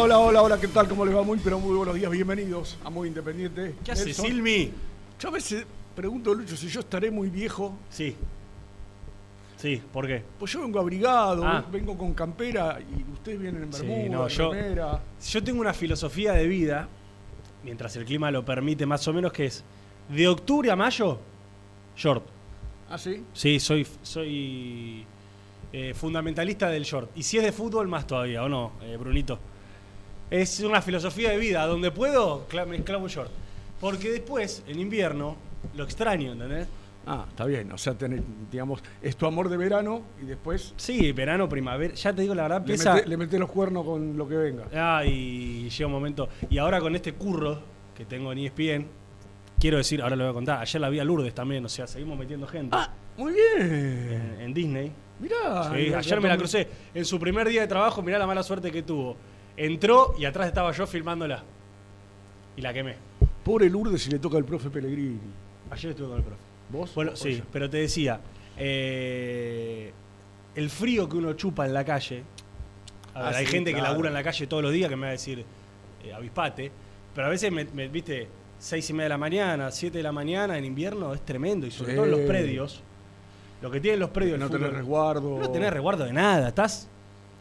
hola, hola, hola, ¿qué tal? ¿Cómo les va? Muy, pero muy buenos días, bienvenidos a Muy Independiente. ¿Qué hace, Nelson. Silmi? Yo a veces pregunto, Lucho, si yo estaré muy viejo. Sí. Sí, ¿por qué? Pues yo vengo abrigado, Ah. vengo con campera y ustedes vienen en Sí, bermuda, no, yo- remera. Yo tengo una filosofía de vida, mientras el clima lo permite más o menos, que es de octubre a mayo, short. ¿Ah, sí? Sí, soy, soy eh, fundamentalista del short. Y si es de fútbol, más todavía, ¿o no, eh, Brunito? Es una filosofía de vida. Donde puedo, me clavo un short. Porque después, en invierno, lo extraño, ¿entendés? Ah, está bien. O sea, tenés, digamos, es tu amor de verano y después Sí, verano, primavera. Ya te digo la verdad, le empieza. le metés los cuernos con lo que venga. Ah, y llega un momento. Y ahora con este curro que tengo en ESPN, quiero decir, ahora lo voy a contar. Ayer la vi a Lourdes también, o sea, seguimos metiendo gente Ah, muy bien. en, en Disney. Mirá. Sí, ayer me la crucé. En su primer día de trabajo, mirá la mala suerte que tuvo. Entró y atrás estaba yo filmándola. Y la quemé. Pobre Lourdes si le toca al profe Pellegrini. Ayer estuve con el profe. ¿Vos? Bueno, sí, pero te decía, eh, el frío que uno chupa en la calle. A ver, Ah, hay sí, gente que labura en la calle todos los días que me va a decir eh, avispate, pero a veces me, me- viste, seis y media de la mañana, siete de la mañana en invierno es tremendo y sobre Sí. todo en los predios. Lo que tienen los predios No tenés fútbol, resguardo. No tenés resguardo de nada, estás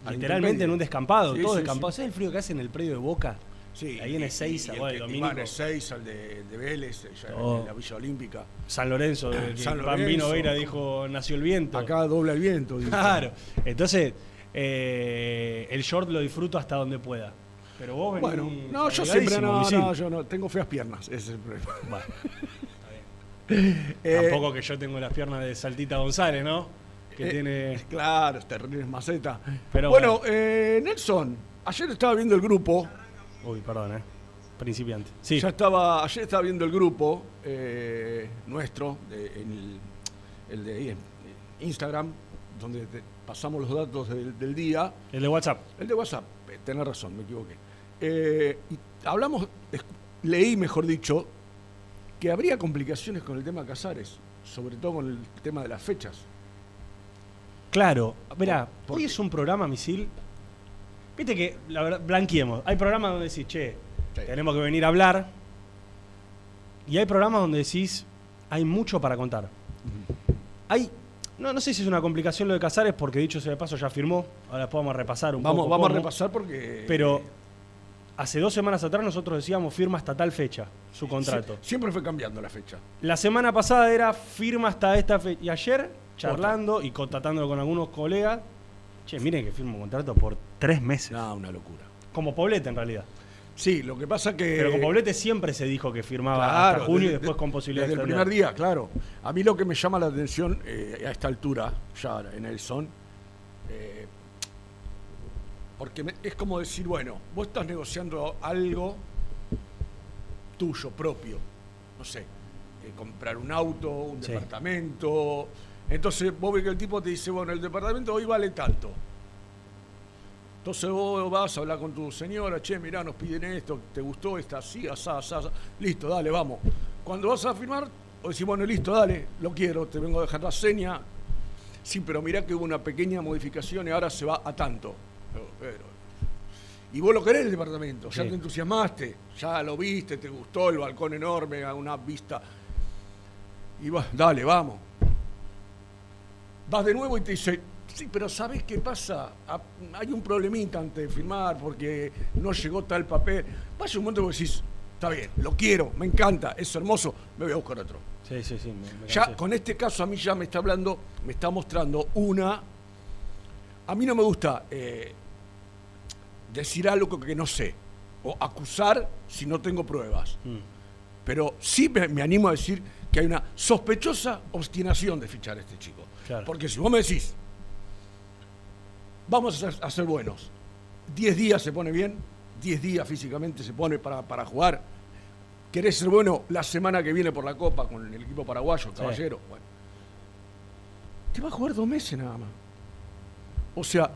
literalmente en un descampado, Sí, todo sí, descampado. sí. ¿Sabes el frío que hace en el predio de Boca? Sí, Ahí en Ezeiza, el y va en Ezeiza, el de, el de Vélez, allá Oh. en la Villa Olímpica. San Lorenzo, el que San Bambino Lorenzo. Veira dijo nació el viento. Acá dobla el viento. dice. Claro. Entonces, eh, el short lo disfruto hasta donde pueda. Pero vos venís Bueno, no, yo siempre no, no, yo no, tengo feas piernas, ese es el problema. Bueno, Eh, Tampoco que yo tengo las piernas de Saltita González, ¿no? Que eh, tiene. Claro, terrible maceta. Pero bueno, eh, Nelson, ayer estaba viendo el grupo, Uy, perdón, ¿eh? Principiante. Sí. ya estaba, ayer estaba viendo el grupo eh, nuestro, de- el, el de Instagram, donde te- pasamos los datos del, del día. El de WhatsApp. El de WhatsApp, eh, tenés razón, me equivoqué. Eh, y hablamos, es- leí, mejor dicho, que habría complicaciones con el tema Casares, sobre todo con el tema de las fechas. Claro, verá, ¿Por hoy es un programa, Misil. Viste que, la verdad, blanqueemos. Hay programas donde decís, che, Sí. tenemos que venir a hablar. Y hay programas donde decís, hay mucho para contar. Hay, no, no sé si es una complicación lo de Casares, porque dicho sea de paso ya firmó. Ahora después vamos a repasar un Vamos, poco. vamos a repasar porque. Pero hace dos semanas atrás nosotros decíamos firma hasta tal fecha su contrato. Sie- siempre fue cambiando la fecha. La semana pasada era firma hasta esta fecha. Y ayer, charlando y contactándolo con algunos colegas, che, miren que firma un contrato por tres meses. No, una locura. Como Poblete en realidad. Sí, lo que pasa que. Pero con Poblete siempre se dijo que firmaba Claro, hasta junio y desde- después con posibilidad Desde de el extender. primer día, claro. A mí lo que me llama la atención eh, a esta altura, ya en el son, eh, porque me- es como decir, bueno, vos estás negociando algo tuyo, propio, no sé, eh, comprar un auto, un Sí. departamento. Entonces vos ves que el tipo te dice, bueno, el departamento hoy vale tanto. Entonces vos vas a hablar con tu señora, che, mirá, nos piden esto, ¿te gustó esta? así, asá, asá. Listo, dale, vamos. Cuando vas a firmar, vos decís, bueno, listo, dale, lo quiero, te vengo a dejar la seña. Sí, pero mirá que hubo una pequeña modificación y ahora se va a tanto. Pero- pero- y vos lo querés el departamento, ya Sí. te entusiasmaste, ya lo viste, te gustó el balcón enorme, una vista. Y vas, dale, vamos. Vas de nuevo y te dice, sí, pero ¿sabes qué pasa? Ah, Hay un problemita antes de firmar porque no llegó tal papel. Pasa un momento que decís, está bien, lo quiero, me encanta, es hermoso, me voy a buscar otro. Sí, sí, sí. me- me Ya con este caso a mí ya me está hablando, me está mostrando una... A mí no me gusta eh, decir algo que no sé o acusar si no tengo pruebas. Mm. Pero sí me, me animo a decir que hay una sospechosa obstinación de fichar a este chico. Claro. Porque si vos me decís, vamos a ser, a ser buenos, 10 días se pone bien, 10 días físicamente se pone para, para jugar, querés ser bueno la semana que viene por la Copa con el equipo paraguayo, caballero, bueno. Te va a jugar dos meses nada más. O sea,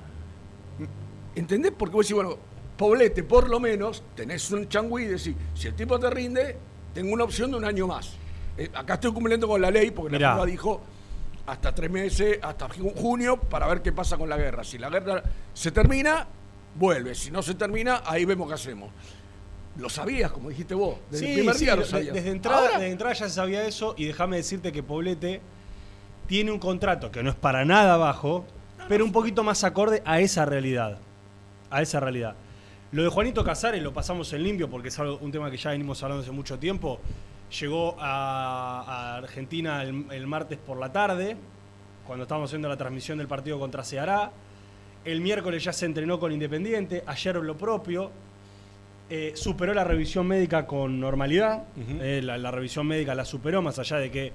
¿entendés? Porque vos decís, bueno, Poblete, por lo menos, tenés un changüí y decís, si el tipo te rinde, tengo una opción de un año más. Eh, acá estoy cumpliendo con la ley, porque Mirá. la FIFA dijo hasta tres meses, hasta ju- junio, para ver qué pasa con la guerra. Si la guerra se termina, vuelve. Si no se termina, ahí vemos qué hacemos. Lo sabías, como dijiste vos. Desde el primer sí, día lo sabías. Desde entrada, Ahora, desde entrada ya se sabía eso y déjame decirte que Poblete tiene un contrato que no es para nada bajo, pero un poquito más acorde a esa realidad. A esa realidad. Lo de Juanito Casares lo pasamos en limpio porque es algo- un tema que ya venimos hablando hace mucho tiempo. Llegó a, a Argentina el, el martes por la tarde, cuando estábamos haciendo la transmisión del partido contra Ceará. El miércoles ya se entrenó con Independiente, ayer lo propio. Eh, superó la revisión médica con normalidad. Eh, la, la revisión médica la superó, más allá de que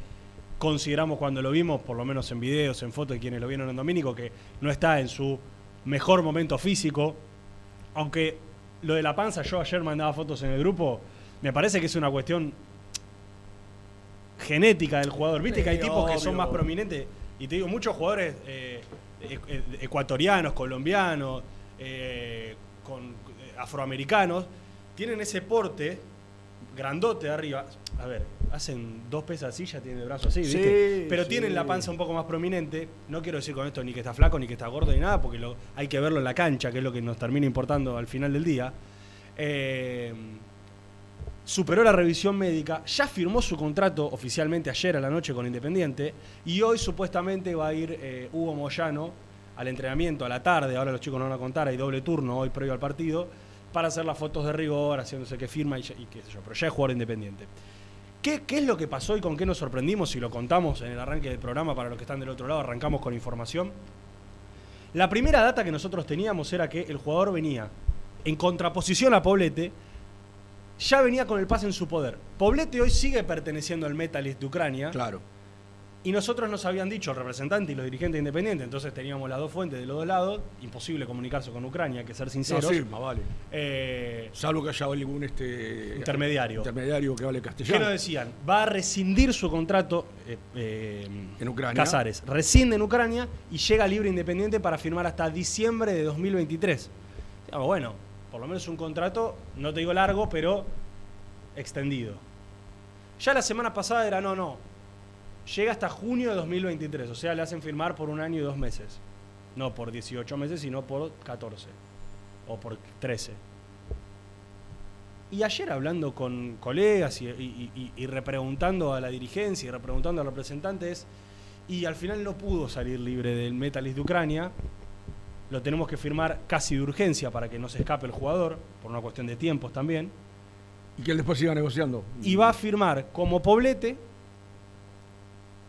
consideramos cuando lo vimos, por lo menos en videos, en fotos de quienes lo vieron en Domínico, que no está en su mejor momento físico. Aunque lo de la panza, yo ayer mandaba fotos en el grupo, me parece que es una cuestión genética del jugador. Viste que hay tipos que son más prominentes. Y te digo, muchos jugadores eh, e- e- ecuatorianos, colombianos, eh, con, eh, afroamericanos, tienen ese porte grandote de arriba. A ver, hacen dos pesas así, ya tienen el brazo así, ¿viste? Sí, Pero sí. tienen la panza un poco más prominente. No quiero decir con esto ni que está flaco, ni que está gordo, ni nada, porque lo, hay que verlo en la cancha, que es lo que nos termina importando al final del día. Eh, superó la revisión médica, ya firmó su contrato oficialmente ayer a la noche con Independiente y hoy supuestamente va a ir eh, Hugo Moyano al entrenamiento a la tarde, ahora los chicos nos van a contar, hay doble turno hoy previo al partido, para hacer las fotos de rigor, haciéndose que firma y, y qué sé yo, pero ya es jugador independiente. ¿Qué, ¿Qué es lo que pasó y con qué nos sorprendimos si lo contamos en el arranque del programa para los que están del otro lado? Arrancamos con información. La primera data que nosotros teníamos era que el jugador venía en contraposición a Poblete, ya venía con el pase en su poder. Poblete hoy sigue perteneciendo al Metalist de Ucrania Claro. y nosotros nos habían dicho el representante y los dirigentes independientes, entonces teníamos las dos fuentes de los dos lados, imposible comunicarse con Ucrania, hay que ser No, sinceros. sí, más vale. Eh, Salvo que haya algún este, Intermediario. intermediario que hable ¿Qué castellano. nos decían? Va a rescindir su contrato eh, eh, En Ucrania. Casares. Rescinde en Ucrania y llega libre independiente para firmar hasta diciembre de 2023. Digamos, bueno, por lo menos un contrato, no te digo largo, pero extendido. Ya la semana pasada era no, no. Llega hasta junio de 2023, o sea, le hacen firmar por un año y dos meses. No por 18 meses, sino por 14 o por 13. Y ayer hablando con colegas y, repreguntando a la dirigencia y repreguntando a representantes, y al final no pudo salir libre del Metalist de Ucrania. Lo tenemos que firmar casi de urgencia para que no se escape el jugador, por una cuestión de tiempos también. Y que él después siga negociando. Y va a firmar como poblete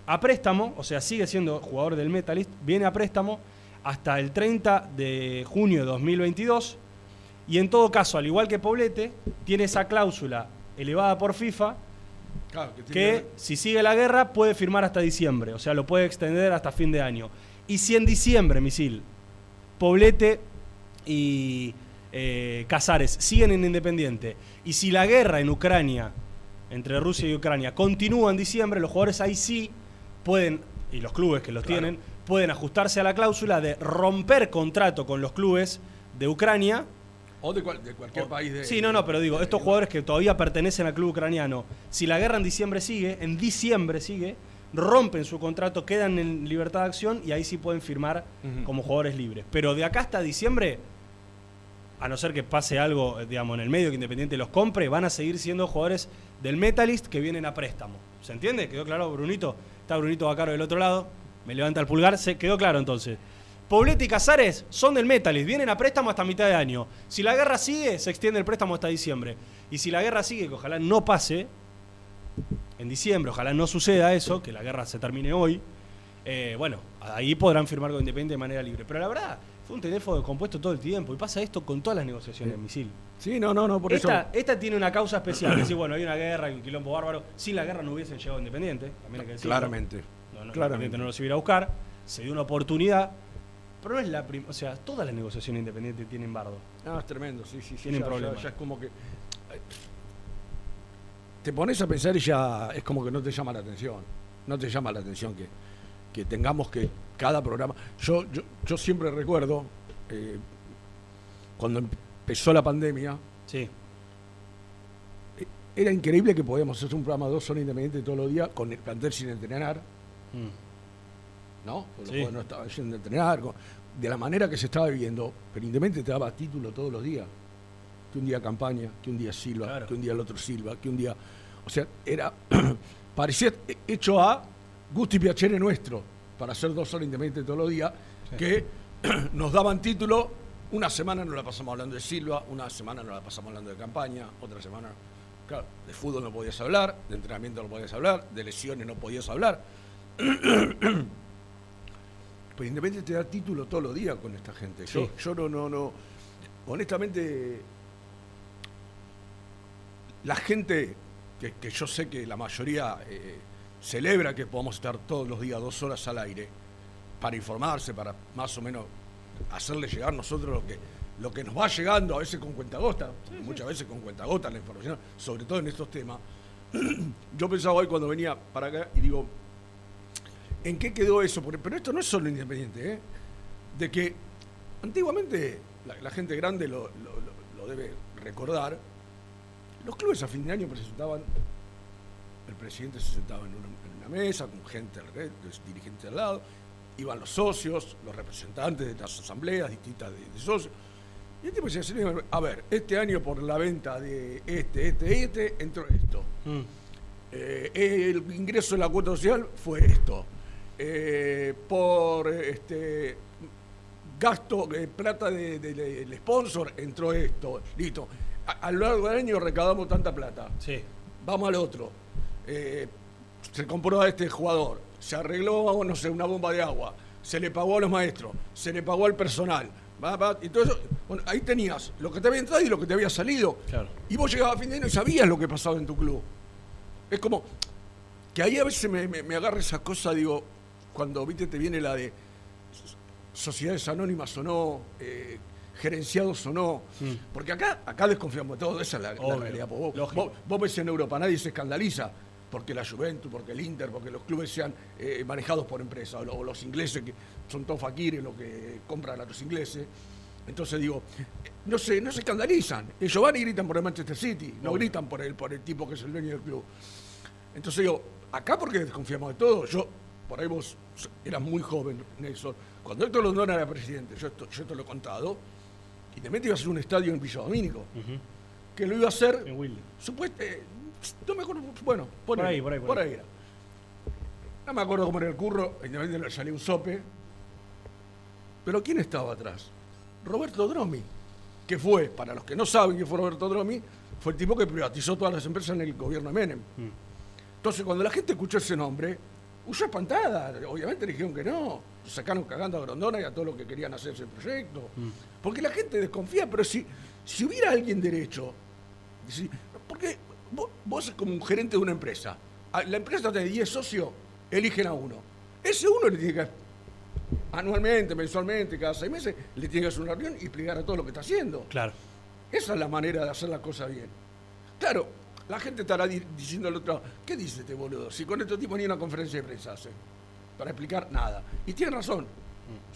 a préstamo, o sea, sigue siendo jugador del Metalist, viene a préstamo hasta el 30 de junio de 2022. Y en todo caso, al igual que Poblete, tiene esa cláusula elevada por FIFA Claro, que si sigue la guerra puede firmar hasta diciembre, o sea, lo puede extender hasta fin de año. Y si en diciembre, misil, Poblete y eh, Casares siguen en Independiente, y si la guerra en Ucrania, entre Rusia y Ucrania, continúa en diciembre, los jugadores ahí sí pueden, y los clubes que los Claro. tienen, pueden ajustarse a la cláusula de romper contrato con los clubes de Ucrania O de, cual- de cualquier país de. Sí, no, no, pero digo, estos jugadores que todavía pertenecen al club ucraniano, si la guerra en diciembre sigue, en diciembre sigue, rompen su contrato, quedan en libertad de acción y ahí sí pueden firmar como jugadores libres. Pero de acá hasta diciembre, a no ser que pase algo, eh, digamos, en el medio que Independiente los compre, van a seguir siendo jugadores del Metalist que vienen a préstamo. ¿Se entiende? ¿Quedó claro, Brunito? Está Brunito Bacaro del otro lado, me levanta el pulgar, se quedó claro entonces. Poblete y Casares son del Metalist, vienen a préstamo hasta mitad de año. Si la guerra sigue, se extiende el préstamo hasta diciembre. Y si la guerra sigue, que ojalá no pase, en diciembre, ojalá no suceda eso, que la guerra se termine hoy, eh, bueno, ahí podrán firmar con Independiente de manera libre. Pero la verdad, fue un teléfono compuesto todo el tiempo y pasa esto con todas las negociaciones de misil. Sí, no, no, no, por Esta, eso. esta tiene una causa especial, es decir, bueno, hay una guerra, hay un quilombo bárbaro. Sin la guerra no hubiesen llegado a Independiente, también hay que decirlo. Claramente. No, no, claramente. Independiente no los iba a buscar, se dio una oportunidad, pero no es la primera, o sea, todas las negociaciones independientes tienen bardo. Ah, es tremendo, sí, sí, sí. Tienen ya, problemas. Ya, ya es como que. Eh, Te pones a pensar y ya es como que no te llama la atención. No te llama la atención que, que tengamos que cada programa. Yo, yo, yo siempre recuerdo eh, cuando empezó la pandemia, Sí, era increíble que podíamos hacer un programa de dos horas independientes todos los días con el plantel sin entrenar. Mm. ¿no? Porque los Sí. jugadores no estaban yendo a entrenar, con- de la manera que se estaba viviendo, pero Independiente te daba título todos los días. Que un día campaña, que un día Silva, Claro. que un día el otro Silva, que un día. O sea, era. parecía hecho a gusto y piacere nuestro, para hacer dos horas Independiente todos los días, que nos daban título. Una semana nos la pasamos hablando de Silva, una semana nos la pasamos hablando de campaña, otra semana. Claro, de fútbol no podías hablar, de entrenamiento no podías hablar, de lesiones no podías hablar. Pues Independiente te da título todos los días con esta gente. Yo, Sí. yo no, no, no. Honestamente, la gente que, que yo sé que la mayoría eh, celebra que podamos estar todos los días dos horas al aire para informarse, para más o menos hacerle llegar nosotros lo que, lo que nos va llegando, a veces con cuentagota, muchas veces con cuentagota la información, sobre todo en estos temas. Yo pensaba hoy cuando venía para acá y digo, ¿En qué quedó eso? Porque- pero esto no es solo independiente, ¿eh? De que antiguamente, la, la gente grande lo, lo- lo- lo debe recordar, los clubes a fin de año presentaban, el presidente se sentaba en una, en una mesa con gente, dirigentes al lado, iban los socios, los representantes de las asambleas distintas de, de socios. Y el tipo decía, "Señor, a ver, este año por la venta de este, este este, entró esto. Mm. Eh, el ingreso de la cuota social fue esto. Eh, por este gasto, eh, plata del de, de- sponsor, entró esto. Listo. A, a lo largo del año recaudamos tanta plata. Sí. Vamos al otro. Eh, se compró a este jugador. Se arregló, no sé, una bomba de agua. Se le pagó a los maestros. Se le pagó al personal. Va, va, y todo eso. Bueno, ahí tenías lo que te había entrado y lo que te había salido. Claro. Y vos llegabas a fin de año y sabías lo que pasaba en tu club. Es como que ahí a veces me, me- me agarra esa cosa, digo, cuando viste te viene la de sociedades anónimas o no, eh, gerenciados o no. Porque acá, acá desconfiamos de todo, esa es la, realidad. Vos, vos- vos ves en Europa, nadie se escandaliza porque la Juventus, porque el Inter, porque los clubes sean eh, manejados por empresas, o, lo- o los ingleses que son todos faquires, lo que compran a los ingleses. Entonces digo, no se, no se escandalizan. Ellos van y gritan por el Manchester City, no Obvio. gritan por el, por el tipo que es el dueño del club. Entonces digo, acá porque desconfiamos de todo. Yo por ahí vos eras muy joven, Nelson. Cuando Héctor Londona era presidente, yo esto, yo te lo he contado, Independiente iba a hacer un estadio en Villa Domínico, que lo iba a hacer, En Wilde. supuesto, eh, no me acuerdo, bueno, Por ahí, por ahí, por ahí. era. No me acuerdo cómo era el curro, Independiente le salió un sope. Pero ¿quién estaba atrás? Roberto Dromi, que fue, para los que no saben quién fue Roberto Dromi, fue el tipo que privatizó todas las empresas en el gobierno de Menem. Entonces, cuando la gente escuchó ese nombre, huyó espantada. Obviamente le dijeron que no. Sacaron cagando a Grondona y a todo lo que querían hacer ese proyecto. Porque la gente desconfía, pero si, si hubiera alguien derecho, si- porque vos, vos como un gerente de una empresa. La empresa tiene 10 socios, eligen a uno. Ese uno le tiene que anualmente, mensualmente, cada seis meses, le tiene que hacer una reunión y explicar a todo lo que está haciendo. Claro. Esa es la manera de hacer la cosa bien. Claro, la gente estará di- diciendo al otro, ¿qué dice este boludo? Si con este tipo ni una conferencia de prensa hace para explicar nada. Y tiene razón.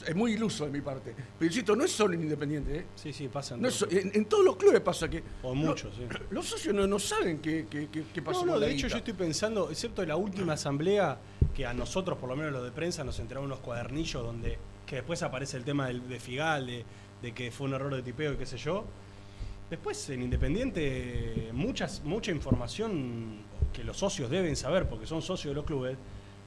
Es muy iluso de mi parte. Pero insisto, no es solo en Independiente. ¿eh? Sí, sí, pasa en No todo. en, en todos los clubes pasa que O lo- muchos, sí. los socios no, no saben qué, qué, qué- qué pasó No, de hecho yo estoy pensando, excepto la última asamblea, que a nosotros, por lo menos los de prensa, nos entregaron unos cuadernillos donde que después aparece el tema del, de Figal, de, de que fue un error de tipeo y qué sé yo. Después en Independiente, muchas, mucha información que los socios deben saber, porque son socios de los clubes,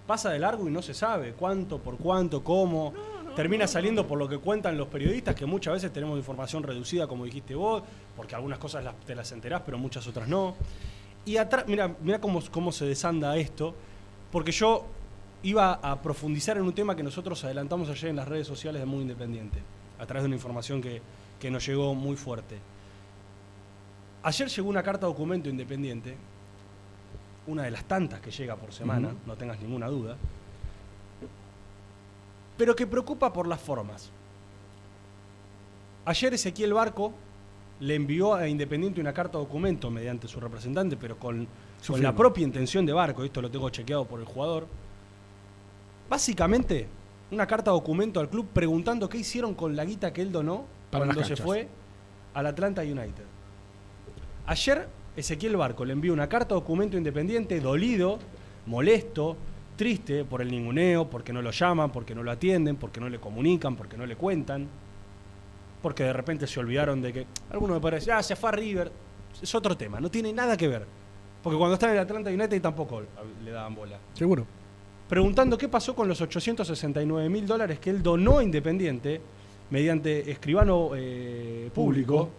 pasa de largo y no se sabe cuánto, por cuánto, cómo. Termina saliendo por lo que cuentan los periodistas, que muchas veces tenemos información reducida, como dijiste vos, porque algunas cosas las- te las enterás, pero muchas otras no. Y atrás, mira, mira cómo, cómo se desanda esto, porque yo iba a profundizar en un tema que nosotros adelantamos ayer en las redes sociales de Muy Independiente, a través de una información que, que nos llegó muy fuerte. Ayer llegó una carta documento independiente, una de las tantas que llega por semana, no tengas ninguna duda, pero que preocupa por las formas. Ayer Ezequiel Barco le envió a Independiente una carta documento mediante su representante, pero con, la propia intención de Barco, esto lo tengo chequeado por el jugador. Básicamente, una carta documento al club preguntando qué hicieron con la guita que él donó Para cuando se fue al Atlanta United. Ayer Ezequiel Barco le envió una carta documento independiente dolido, molesto, triste por el ninguneo, porque no lo llaman, porque no lo atienden, porque no le comunican, porque no le cuentan, porque de repente se olvidaron de que alguno me parece, ah, se fue a River, es otro tema, no tiene nada que ver. Porque cuando está en el Atlanta United tampoco le daban bola. Seguro. Preguntando qué pasó con los 869 mil dólares que él donó a Independiente mediante escribano eh, público, Público.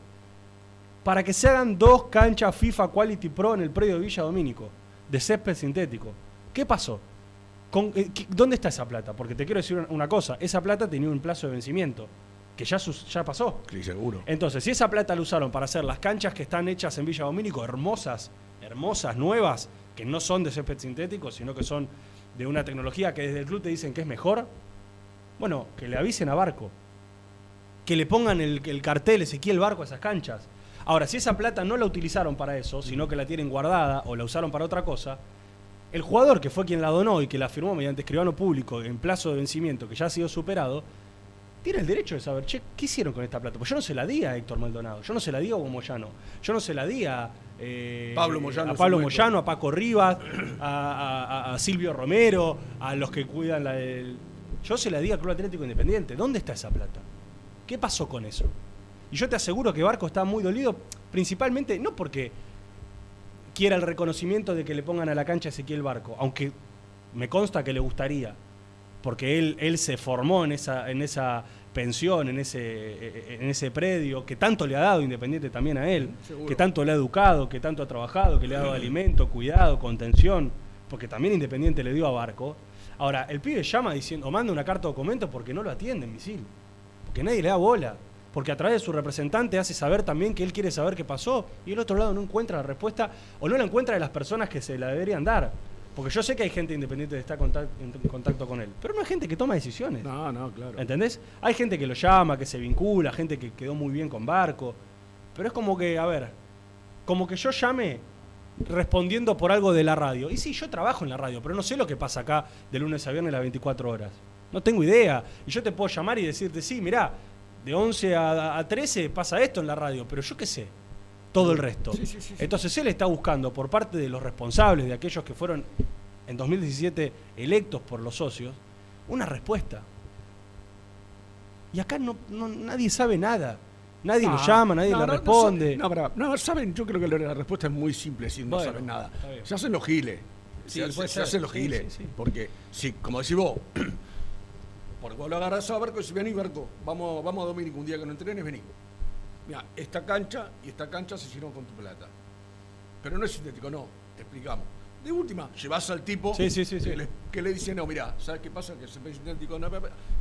Para que se hagan dos canchas FIFA Quality Pro en el predio de Villa Domínico, de césped sintético. ¿Qué pasó? Con- eh, ¿Dónde está esa plata? Porque te quiero decir una- cosa, esa plata tenía un plazo de vencimiento, que ya, ya pasó. Sí, seguro. Entonces, si esa plata la usaron para hacer las canchas que están hechas en Villa Domínico, hermosas, hermosas, nuevas, que no son de césped sintético, sino que son de una tecnología que desde el club te dicen que es mejor, bueno, que le avisen a Barco. Que le pongan el, el cartel Ezequiel Barco a esas canchas. Ahora, si esa plata no la utilizaron para eso, sino que la tienen guardada o la usaron para otra cosa, el jugador que fue quien la donó y que la firmó mediante escribano público en plazo de vencimiento que ya ha sido superado, tiene el derecho de saber, che, ¿qué hicieron con esta plata? Pues yo no se la di a Héctor Maldonado, yo no se la di a Hugo Moyano, yo no se la di a, eh, Pablo Moyano a Pablo. Moyano, Paco Rivas, a- a Silvio Romero, a los que cuidan la del... Yo se la di al Club Atlético Independiente. ¿Dónde está esa plata? ¿Qué pasó con eso? Y yo te aseguro que Barco está muy dolido, principalmente no porque quiera el reconocimiento de que le pongan a la cancha a Ezequiel Barco, aunque me consta que le gustaría, porque él, él se formó en esa, en esa pensión, en ese, en ese predio, que tanto le ha dado Independiente también a él, Seguro. que tanto le ha educado, que tanto ha trabajado, que le ha dado alimento, cuidado, contención, porque también Independiente le dio a Barco. Ahora, el pibe llama diciendo, o manda una carta de documento porque no lo atienden, misil. Porque nadie le da bola. Porque a través de su representante hace saber también que él quiere saber qué pasó y el otro lado no encuentra la respuesta o no la encuentra de las personas que se la deberían dar. Porque yo sé que hay gente independiente que está en contacto con él, pero no hay gente que toma decisiones. No, no, claro. ¿Entendés? Hay gente que lo llama, que se vincula, gente que quedó muy bien con Barco. Pero es como que, a ver, como que yo llame respondiendo por algo de la radio. Y sí, yo trabajo en la radio, pero no sé lo que pasa acá de lunes a viernes las 24 horas. No tengo idea. Y yo te puedo llamar y decirte, sí, mirá, de 11 a, a 13 pasa esto en la radio, pero yo qué sé. Todo el resto. Sí, sí. Entonces él está buscando por parte de los responsables, de aquellos que fueron en 2017 electos por los socios, una respuesta. Y acá no, no- nadie sabe nada. Nadie lo Ah, llama, nadie no, le no, responde. saben- No, pará, no, saben, yo creo que la respuesta es muy simple, si no Bueno, saben nada. Se hacen los giles. Se, hacen los giles. Porque, si, como decís vos, porque vos lo agarrás a Barco y decís, vení Barco, vamos, vamos a Domínico un día que no entrenes, vení. Mira, esta cancha y esta cancha se hicieron con tu plata. Pero no es sintético, no, te explicamos. De última, llevas al tipo Sí, sí, sí, que. Le, que le dice, no, mira, ¿sabes qué pasa? Que se ve sintético, no,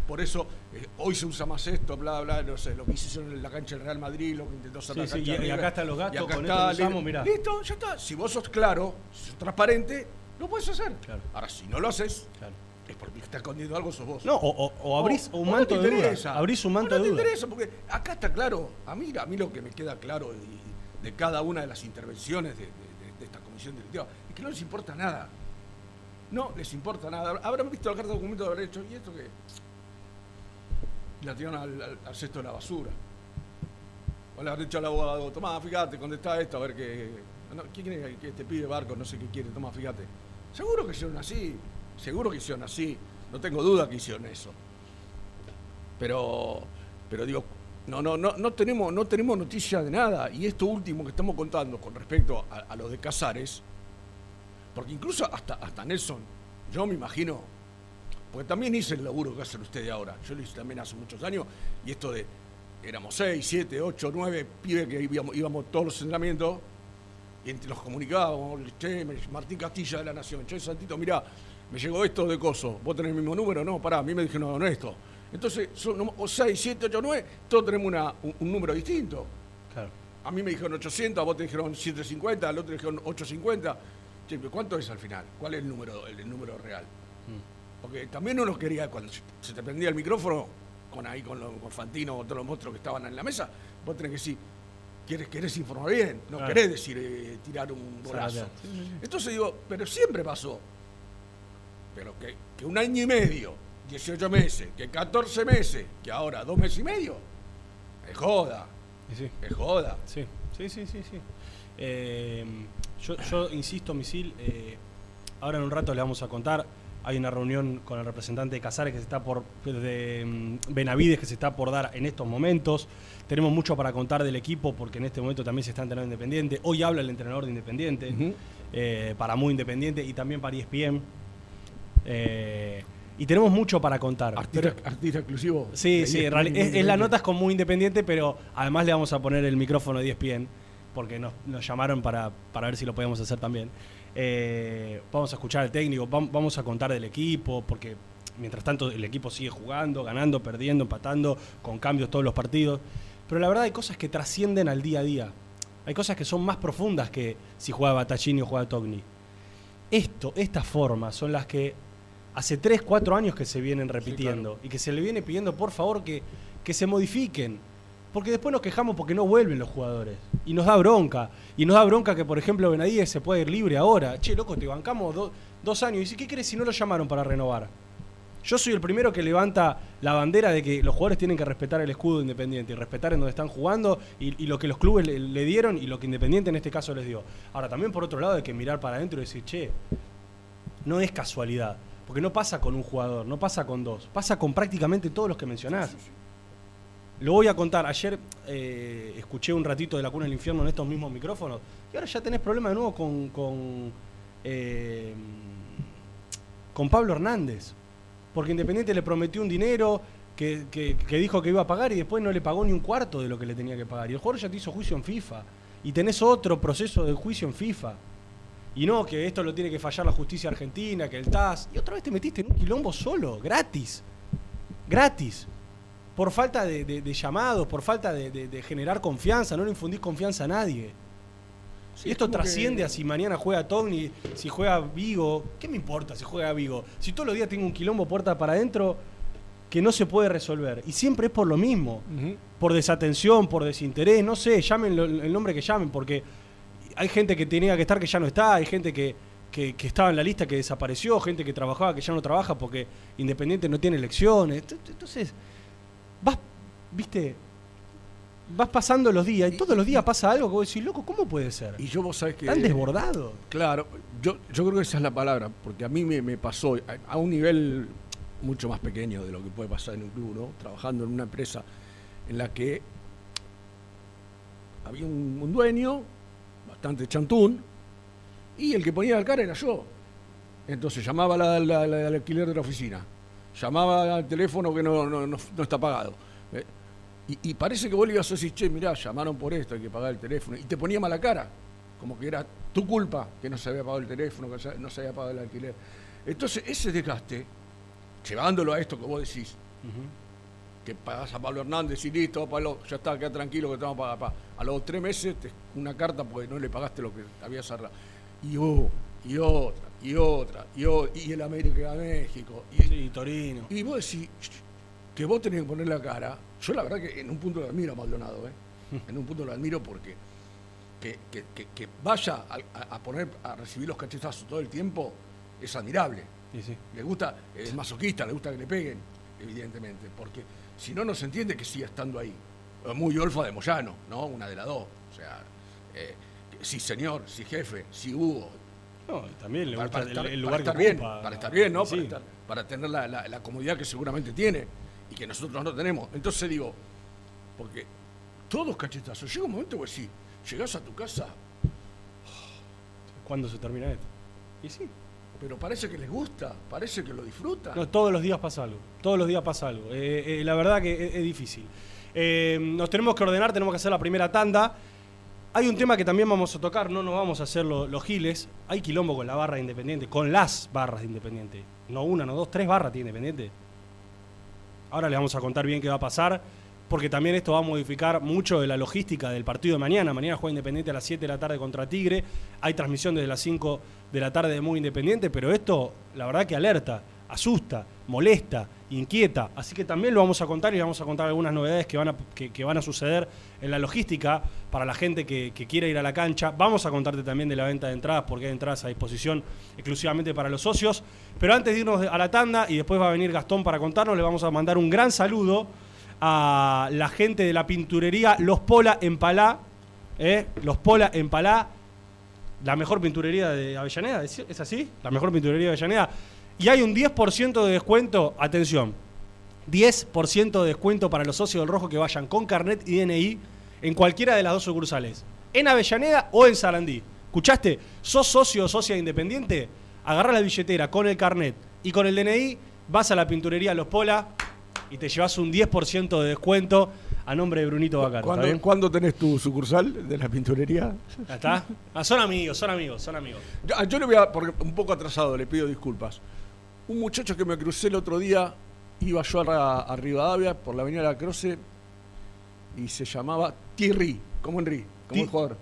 por eso eh, hoy se usa más esto, bla, bla, no sé, lo que hicieron en la cancha del Real Madrid, lo que intentó hacer la cancha y- acá están los gastos, acá con está, esto usamos, mirá. Listo, ya está. Si vos sos claro, si sos transparente, lo puedes hacer. Claro. Ahora, si no lo haces, Claro. Es porque está escondiendo algo, sos vos. No, o, o- o abrís O- un no manto te de duda. Abrís un manto no de te duda. interesa, porque acá está claro. A mí, a mí lo que me queda claro de, de cada una de las intervenciones de, de- de- de esta comisión directiva es que no les importa nada. No les importa nada. Habrán visto la carta de documento de haber hecho, ¿y esto qué? Y la tiraron al, al- al cesto de la basura. O le habrán dicho al abogado, tomá, fíjate, contestá esto, a ver qué. no, ¿Quién es que te pide barco? No sé qué quiere, toma, fíjate. Seguro que hicieron así, seguro que hicieron así. No tengo duda que hicieron eso. Pero, pero digo, no, no, no, no tenemos, no tenemos noticia de nada. Y esto último que estamos contando con respecto a, a lo de Casares, porque incluso hasta, hasta Nelson, yo me imagino, porque también hice el laburo que hacen ustedes ahora. Yo lo hice también hace muchos años, y esto de éramos seis, siete, ocho, nueve pibes que íbamos, íbamos todos los entrenamientos, y entre los comunicábamos, Martín Castilla de la Nación, che, Santito, mirá, me llegó esto de coso, vos tenés el mismo número, no, pará, a mí me dijeron, no, no esto. Entonces, son no- o 6, 7, 8, 9, todos tenemos una- un, un número distinto. Claro. A mí me dijeron 800, a vos te dijeron 750, al otro le dijeron 850. Che, pero ¿cuánto es al final? ¿Cuál es el número, el, el número real? Porque también uno quería, cuando se, se te prendía el micrófono, con ahí con, lo- con Fantino o todos los monstruos que estaban en la mesa, vos tenés que decir, ¿querés, querés informar bien? No Claro. querés decir, eh, tirar un sí. Entonces digo, pero siempre pasó. Pero que, que un año y medio, 18 meses, que 14 meses, que ahora dos meses y medio, es joda, sí. es joda. Sí, sí, sí, sí. sí. Eh, yo, yo insisto, Misil, eh, ahora en un rato le vamos a contar. Hay una reunión con el representante de Casares que se está por de mm, Benavides que se está por dar en estos momentos. Tenemos mucho para contar del equipo porque en este momento también se está entrenando Independiente. Hoy habla el entrenador de Independiente, eh, para Muy Independiente y también para ESPN. Eh, y tenemos mucho para contar. Artista, Pero- artista exclusivo. Sí, sí, es, es la nota es con muy independiente, pero además le vamos a poner el micrófono de E ESPN, porque nos, nos llamaron para, para ver si lo podíamos hacer también. Eh, vamos a escuchar al técnico, vam- vamos a contar del equipo, porque mientras tanto el equipo sigue jugando, ganando, perdiendo, empatando, con cambios todos los partidos. Pero la verdad hay cosas que trascienden al día a día. Hay cosas que son más profundas que si juega Battaglini o juega Togni. Esto, estas formas son las que hace 3, 4 años que se vienen repitiendo y que se le viene pidiendo por favor que, que se modifiquen. Porque después nos quejamos porque no vuelven los jugadores. Y nos da bronca. Y nos da bronca que, por ejemplo, Benavides se puede ir libre ahora. Che, loco, te bancamos do- dos años. Y dice, ¿qué crees si no lo llamaron para renovar? Yo soy el primero que levanta la bandera de que los jugadores tienen que respetar el escudo de Independiente y respetar en donde están jugando y, y lo que los clubes le, le dieron y lo que Independiente en este caso les dio. Ahora, también por otro lado hay que mirar para adentro y decir, che, no es casualidad. Porque no pasa con un jugador, no pasa con dos, pasa con prácticamente todos los que mencionás. Lo voy a contar. Ayer eh, escuché un ratito de la cuna del infierno en estos mismos micrófonos. Y ahora ya tenés problema de nuevo con, con, eh, con Pablo Hernández. Porque Independiente le prometió un dinero que, que- que dijo que iba a pagar y después no le pagó ni un cuarto de lo que le tenía que pagar. Y el jugador ya te hizo juicio en FIFA. Y tenés otro proceso de juicio en FIFA. Y no, que esto lo tiene que fallar la justicia argentina, que el TAS. Y otra vez te metiste en un quilombo solo, gratis. Gratis. Por falta de, de- de llamados, por falta de, generar confianza, no le infundís confianza a nadie. Sí, y esto trasciende que- a si mañana juega Togni, si juega Vigo. ¿Qué me importa si juega Vigo? Si todos los días tengo un quilombo puerta para adentro que no se puede resolver. Y siempre es por lo mismo. Por desatención, por desinterés, no sé, llamen el nombre que llamen, porque hay gente que tenía que estar que ya no está, hay gente que, que- que estaba en la lista que desapareció, gente que trabajaba que ya no trabaja porque Independiente no tiene elecciones. Ent- Entonces, vas, viste, vas pasando los días y todos los días pasa algo que vos decís, loco, ¿cómo puede ser? Y yo vos sabés que... Tan desbordado. Claro, yo, yo creo que esa es la palabra, porque a mí me, me pasó a, a un nivel mucho más pequeño de lo que puede pasar en un club, ¿no? Trabajando en una empresa en la que había un, un dueño bastante chantún y el que ponía la cara era yo. Entonces llamaba la- la- la- al alquiler de la oficina, llamaba al teléfono que no, no- no- está pagado. Eh, Y, parece que vos le ibas a decir, che, mirá, llamaron por esto, hay que pagar el teléfono. Y te ponía mala cara, como que era tu culpa que no se había pagado el teléfono, que no se había pagado el alquiler. Entonces, ese desgaste, llevándolo a esto que vos decís, que pagás a Pablo Hernández y listo, Pablo, ya está, queda tranquilo que te vamos a pagar. Pa. A los tres meses, te- una carta porque no le pagaste lo que había cerrado. Y, uh, y otra, y otra, y, o- y el América de México. Y, Sí, Torino. y vos decís que vos tenés que poner la cara. Yo la verdad que en un punto lo admiro a Maldonado, ¿eh? En un punto lo admiro porque que, que- que- que vaya a, a- a poner, a recibir los cachetazos todo el tiempo es admirable. Sí, sí. Le gusta, es masoquista, le gusta que le peguen, evidentemente, porque si no, no se entiende que siga estando ahí. Es Muy Olfa de Moyano, ¿no? Una de las dos. O sea, eh, sí señor, sí jefe, sí Hugo, No, también le gusta para el- estar, el, para lugar estar bien, para estar bien, ¿no? Sí. Para, estar- para tener la, la- la comodidad que seguramente tiene y que nosotros no tenemos. Entonces digo, porque todos cachetazos, llega un momento que sí, llegás a tu casa, ¿Cuándo se termina esto? Y sí. Pero parece que les gusta, parece que lo disfrutan. No, todos los días pasa algo. Todos los días pasa algo. Eh, eh, la verdad que es, difícil. Eh, nos tenemos que ordenar, tenemos que hacer la primera tanda. Hay un tema que también vamos a tocar, no nos vamos a hacer lo- los giles. Hay quilombo con la barra de Independiente, con las barras de Independiente. No una, no dos, tres barras tiene Independiente. Ahora les vamos a contar bien qué va a pasar, porque también esto va a modificar mucho de la logística del partido de mañana. Mañana juega Independiente a las 7 de la tarde contra Tigre. Hay transmisión desde las 5 de la tarde de Muy Independiente, pero esto, la verdad que alerta, asusta, molesta, inquieta. Así que también lo vamos a contar y vamos a contar algunas novedades que van a, que, van a suceder en la logística para la gente que, que quiera ir a la cancha. Vamos a contarte también de la venta de entradas, porque hay entradas a disposición exclusivamente para los socios. Pero antes de irnos a la tanda, y después va a venir Gastón para contarnos, le vamos a mandar un gran saludo a la gente de la pinturería Los Pola en Palá. ¿eh? Los Pola en Palá, la mejor pinturería de Avellaneda, ¿es así? La mejor pinturería de Avellaneda. Y hay un 10% de descuento, atención, 10% de descuento para los socios del Rojo que vayan con carnet y DNI en cualquiera de las dos sucursales, en Avellaneda o en Sarandí. ¿Escuchaste? ¿Sos socio o socia independiente? Agarra la billetera con el carnet y con el DNI, vas a la pinturería Los Pola y te llevas un 10% de descuento a nombre de Brunito Bacaro. ¿está ¿Cuándo, bien? cuándo tenés tu sucursal de la pinturería? ¿Ya está? Ah, son amigos, son amigos, son amigos. Yo, yo le voy a, porque un poco atrasado, le pido disculpas. Un muchacho que me crucé el otro día, iba yo a, a Rivadavia por la avenida La Croce y se llamaba Thierry, como Henry, como Ti- el jugador.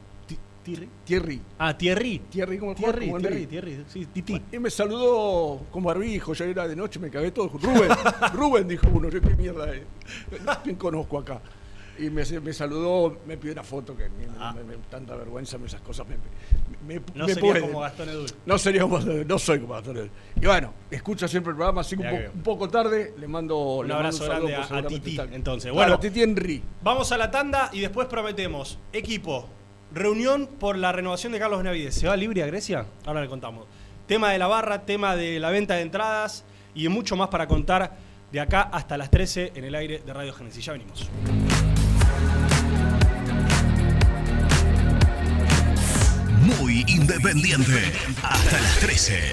Thierry. Thierry. Ah, Thierry. Thierry como Thierry, como Thierry. Thierry, sí, Titi. Y me saludó con barbijo, ya era de noche, me cagué todo. Rubén, Rubén dijo uno, yo qué mierda es. ¿Quién conozco acá? Y me, me saludó, me pidió una foto, que me, me- me- tanta vergüenza esas cosas me, No sería como Gastón Edul. No sería como no soy como Gastón Edul. Y bueno, escucha siempre el programa, así que un, po- poco tarde, le mando Un le mando abrazo grande a- a Titi, está- entonces. Claro, Bueno. a Titi Henry. Vamos a la tanda y después prometemos, equipo, reunión por la renovación de Carlos Benavides. ¿Se va libre a Grecia? Ahora le contamos. Tema de la barra, tema de la venta de entradas y mucho más para contar de acá hasta las 13 en el aire de Radio Génesis. Ya venimos. Muy independiente. Hasta las 13.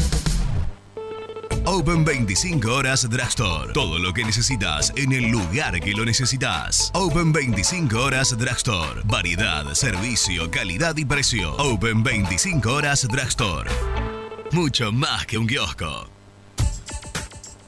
Open 25 horas Drugstore. Todo lo que necesitas en el lugar que lo necesitas. Open 25 horas Drugstore. Variedad, servicio, calidad y precio. Open 25 horas Drugstore. Mucho más que un kiosco.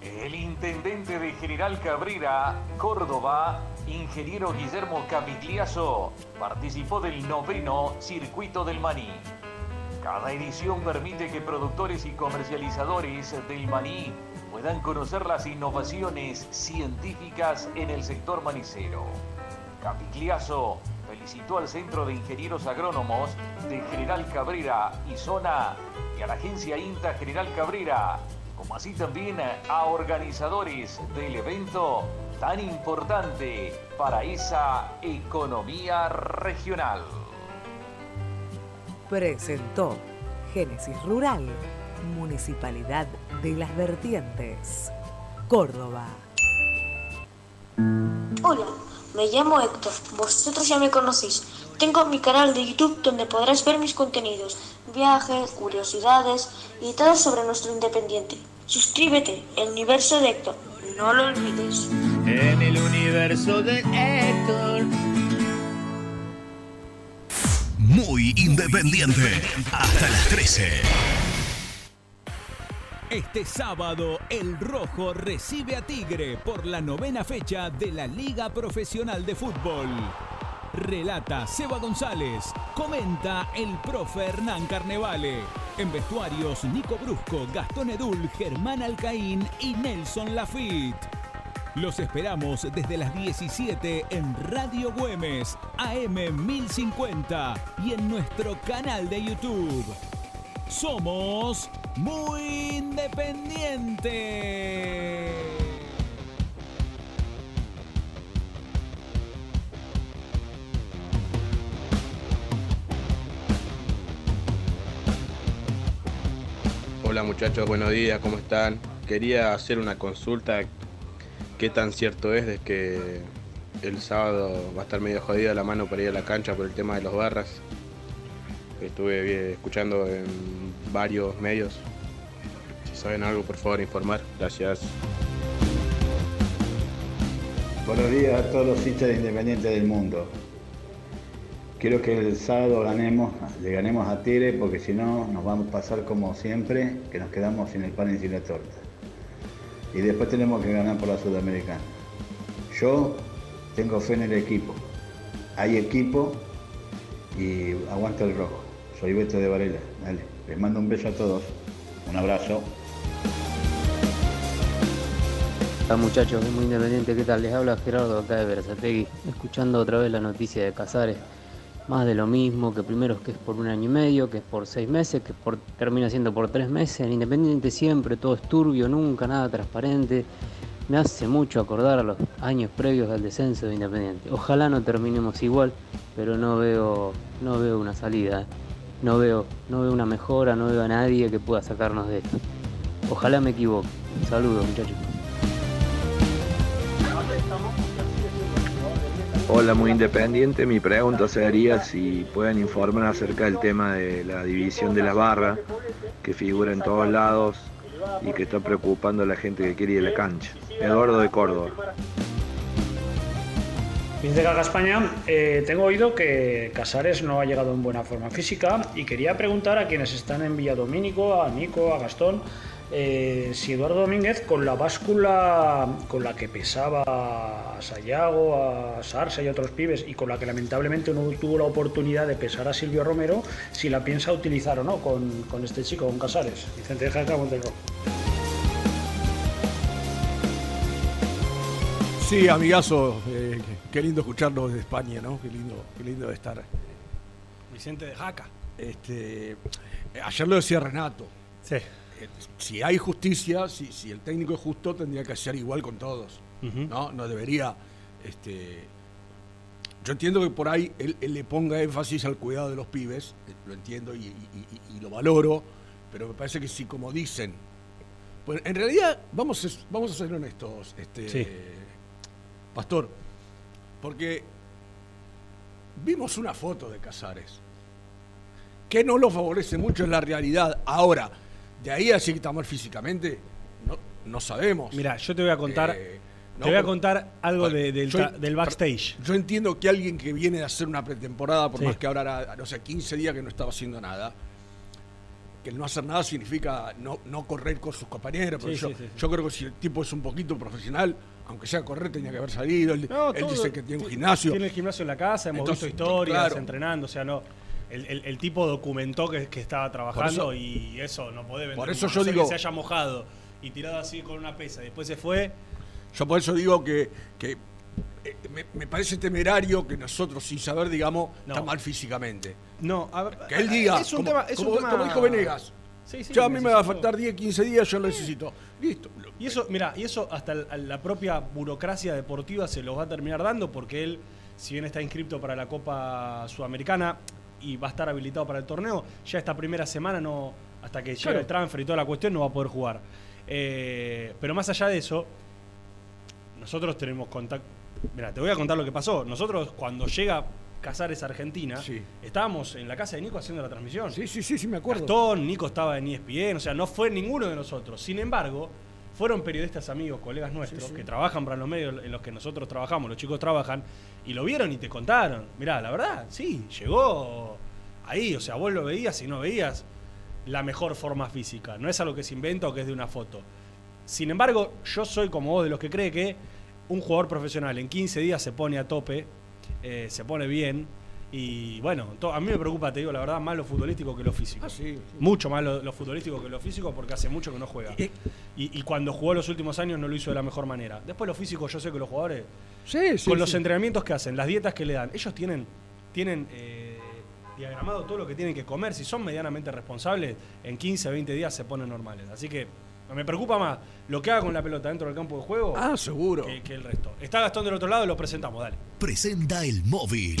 El intendente de General Cabrera, Córdoba, ingeniero Guillermo Capigliazo, participó del noveno Circuito del Maní. Cada edición permite que productores y comercializadores del maní puedan conocer las innovaciones científicas en el sector manicero. Capigliazo felicitó al Centro de Ingenieros Agrónomos de General Cabrera y Zona y a la agencia INTA General Cabrera, como así también a organizadores del evento tan importante para esa economía regional. Presentó Génesis Rural, Municipalidad de las Vertientes, Córdoba. Hola, me llamo Héctor, vosotros ya me conocéis. Tengo mi canal de YouTube donde podrás ver mis contenidos, viajes, curiosidades y todo sobre nuestro independiente. Suscríbete, el universo de Héctor, no lo olvides. En el universo de Héctor. Muy independiente. Hasta las 13. Este sábado, el Rojo recibe a Tigre por la novena fecha de la Liga Profesional de Fútbol. Relata Seba González. Comenta el profe Hernán Carnevale. En vestuarios, Nico Brusco, Gastón Edul, Germán Alcaín y Nelson Lafitte. Los esperamos desde las 17 en Radio Güemes, AM 1050 y en nuestro canal de YouTube. Somos muy independientes. Hola muchachos, buenos días, ¿cómo están? Quería hacer una consulta. ¿Qué tan cierto es de que el sábado va a estar medio jodida la mano para ir a la cancha por el tema de los barras? estuve escuchando en varios medios. Si saben algo, por favor, informar. Gracias. Buenos días a todos los hinchas de Independiente del mundo. Quiero que el sábado ganemos, le ganemos a Tigre porque si no nos vamos a pasar como siempre, que nos quedamos sin el pan y sin la torta. Y después tenemos que ganar por la Sudamericana. Yo tengo fe en el equipo. Hay equipo y aguanta el rojo. Soy Beto de Varela. Dale, les mando un beso a todos. Un abrazo. Hola muchachos, es muy independiente, ¿qué tal? Les habla Gerardo acá de Berazategui, escuchando otra vez la noticia de Casares. Más de lo mismo, que primero es que es por un año y medio, que es por seis meses, que por, termina siendo por tres meses. En Independiente siempre todo es turbio, nunca nada transparente. Me hace mucho acordar a los años previos al descenso de Independiente. Ojalá no terminemos igual, pero no veo, no veo una salida. ¿eh? No veo, no veo una mejora, no veo a nadie que pueda sacarnos de esto. Ojalá me equivoque. Saludos muchachos. Hola, muy independiente. Mi pregunta sería si pueden informar acerca del tema de la división de la barra, que figura en todos lados y que está preocupando a la gente que quiere ir a la cancha. Eduardo de Córdoba. Gaga España, eh, tengo oído que Casares no ha llegado en buena forma física y quería preguntar a quienes están en Villadomínico, a Nico, a Gastón, eh, si Eduardo Domínguez con la báscula con la que pesaba a Sayago, a Sarsa y a otros pibes y con la que lamentablemente no tuvo la oportunidad de pesar a Silvio Romero, si la piensa utilizar o no con, con este chico, con Casares. Vicente de Jaca, Montelro. Sí, amigazo, eh, qué- lindo escucharlo desde España, ¿no? Qué lindo, qué lindo de estar. Vicente de Jaca. Este, ayer lo decía Renato. Sí. Si hay justicia, si, si el técnico es justo, tendría que ser igual con todos. ¿no? no debería. Este, yo entiendo que por ahí él, él le ponga énfasis al cuidado de los pibes, eh, lo entiendo y, y- y- y lo valoro, pero me parece que si como dicen. Pues en realidad, vamos a, vamos a ser honestos, este, Sí. Pastor, porque vimos una foto de Casares que no lo favorece mucho en la realidad. Ahora, de ahí a que está mal físicamente, no, no sabemos. Mira, yo te voy a contar, Eh, no, te voy a contar algo Bueno, de- del, yo- del backstage. Yo entiendo que alguien que viene de hacer una pretemporada, por Sí. más que ahora era, no sé, 15 días que no estaba haciendo nada, que el no hacer nada significa no, no correr con sus compañeros. Sí, yo, sí, yo creo que si el tipo es un poquito profesional, aunque sea correr, tenía que haber salido. Él, dice que tiene un gimnasio. Tiene el gimnasio en la casa, hemos Entonces, visto historias, claro. entrenando, o sea, no. El, el- el tipo documentó que, que estaba trabajando eso- y eso no puede vender. por eso yo digo- que se haya mojado y tirado así con una pesa y después se fue. Yo por eso digo que, que, eh, me, me parece temerario que nosotros, sin saber, digamos, No. está mal físicamente. No, a ver, Que él diga, es un como, tema, es un como- tema- como dijo Venegas, Sí, sí, yo a mí me va a faltar 10, 15 días, yo lo necesito. Listo. Y eso, mira, y eso hasta la propia burocracia deportiva se los va a terminar dando porque él, si bien está inscripto para la Copa Sudamericana y va a estar habilitado para el torneo, ya esta primera semana no, hasta que llegue Claro. el transfer y toda la cuestión, no va a poder jugar. Eh, pero más allá de eso, nosotros tenemos contacto. Mira, te voy a contar lo que pasó. Nosotros, cuando llega Casares Argentina, estábamos en la casa de Nico haciendo la transmisión. Sí, sí, sí, sí, me acuerdo. Gastón, Nico estaba en ESPN, o sea, no fue ninguno de nosotros. Sin embargo, fueron periodistas amigos, colegas nuestros, Sí, sí. que trabajan para los medios en los que nosotros trabajamos, los chicos trabajan, y lo vieron y te contaron. Mirá, la verdad, sí, llegó ahí, o sea, vos lo veías y no veías la mejor forma física. No es algo que se inventa o que es de una foto. Sin embargo, yo soy como vos de los que cree que un jugador profesional en 15 días se pone a tope, eh, se pone bien. Y bueno, to- a mí me preocupa, te digo la verdad, más lo futbolístico que lo físico. Ah, sí, sí. Mucho más lo, lo futbolístico que lo físico porque hace mucho que no juega. Y, y cuando jugó los últimos años no lo hizo de la mejor manera. Después lo físico, yo sé que los jugadores, Sí, sí, con los sí. entrenamientos que hacen, las dietas que le dan, ellos tienen, tienen eh, diagramado todo lo que tienen que comer. Si son medianamente responsables, en 15, 20 días se ponen normales. Así que me preocupa más lo que haga con la pelota dentro del campo de juego Ah, seguro. que, que el resto. Está Gastón del otro lado lo presentamos, dale. Presenta el móvil.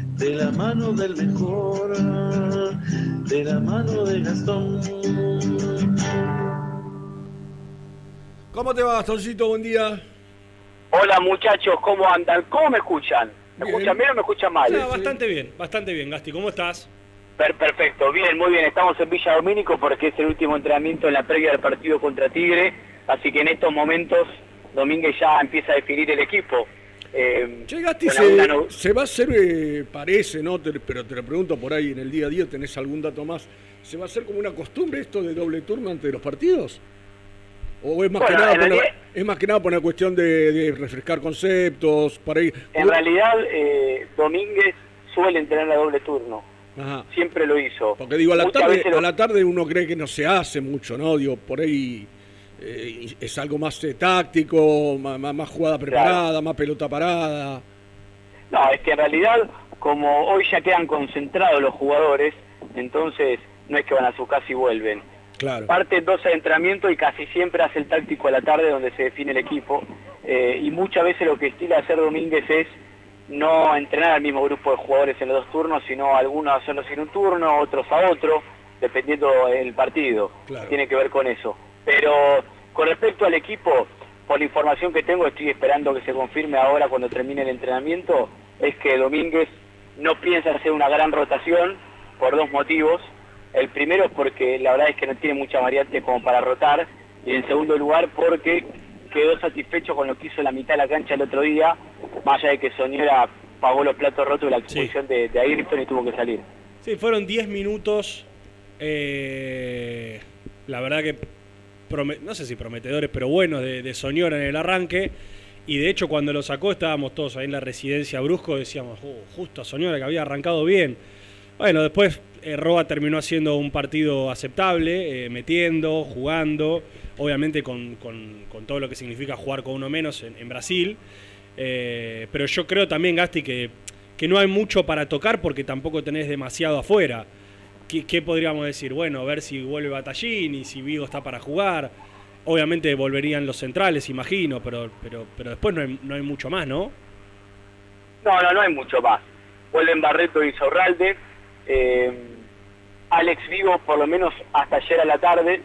de la mano del mejor, de la mano de Gastón. ¿Cómo te va, Gastoncito? Buen día. Hola muchachos, ¿cómo andan? ¿Cómo me escuchan? ¿Me Bien. escuchan bien o me escuchan mal? Ah, bastante bien, bastante bien, Gasti. ¿Cómo estás? Per- perfecto, bien, muy bien. Estamos en Villa Domínico porque es el último entrenamiento en la previa del partido contra Tigre, así que en estos momentos Domínguez ya empieza a definir el equipo. Eh, Che, Gasti, con se, alguna no- se va a hacer, eh, parece, ¿no? Te- pero te lo pregunto por ahí en el día a día, ¿tenés algún dato más? ¿Se va a hacer como una costumbre esto de doble turno antes de los partidos? ¿O es más, Bueno, que, nada una, es más que nada por una cuestión de, de refrescar conceptos, para ir... En realidad, eh, Domínguez suele tener la doble turno. Ajá. Siempre lo hizo. Porque digo, a la, Muchas tarde, lo- a la tarde uno cree que no se hace mucho, ¿no? Digo, por ahí eh, es algo más eh, táctico, más, jugada preparada, más pelota parada. No, es que en realidad, como hoy ya quedan concentrados los jugadores, entonces no es que van a su casa y vuelven. Claro. Parte dos de entrenamiento y casi siempre hace el táctico a la tarde donde se define el equipo. Eh, y muchas veces lo que estila hacer Domínguez es no entrenar al mismo grupo de jugadores en los dos turnos, sino algunos hacerlos en un turno, otros a otro, dependiendo del partido. Claro. Tiene que ver con eso. Pero con respecto al equipo, por la información que tengo, estoy esperando que se confirme ahora cuando termine el entrenamiento, es que Domínguez no piensa hacer una gran rotación por dos motivos. El primero es porque la verdad es que no tiene mucha variante como para rotar. Y en segundo lugar porque quedó satisfecho con lo que hizo la mitad de la cancha el otro día, más allá de que Soñora pagó los platos rotos de la expulsión de, de Ayrton y tuvo que salir. Sí, fueron 10 minutos, eh, la verdad que, no sé si prometedores, pero buenos de, Soñora en el arranque. Y de hecho cuando lo sacó estábamos todos ahí en la residencia Brusco, decíamos, "Oh, justo a Soñora que había arrancado bien. Bueno, después eh, Roa terminó haciendo un partido aceptable, eh, metiendo, jugando, obviamente con, con- todo lo que significa jugar con uno menos en, en Brasil. Eh, pero yo creo también, Gasti, que, que no hay mucho para tocar porque tampoco tenés demasiado afuera. ¿Qué, qué podríamos decir? Bueno, ver si vuelve Batallín y si Vigo está para jugar. Obviamente volverían los centrales, imagino, pero, pero, pero después no hay, no hay mucho más, ¿no? No, no, no hay mucho más. Vuelven Barreto y Zorralde. Eh, Alex Vigo, por lo menos hasta ayer a la tarde,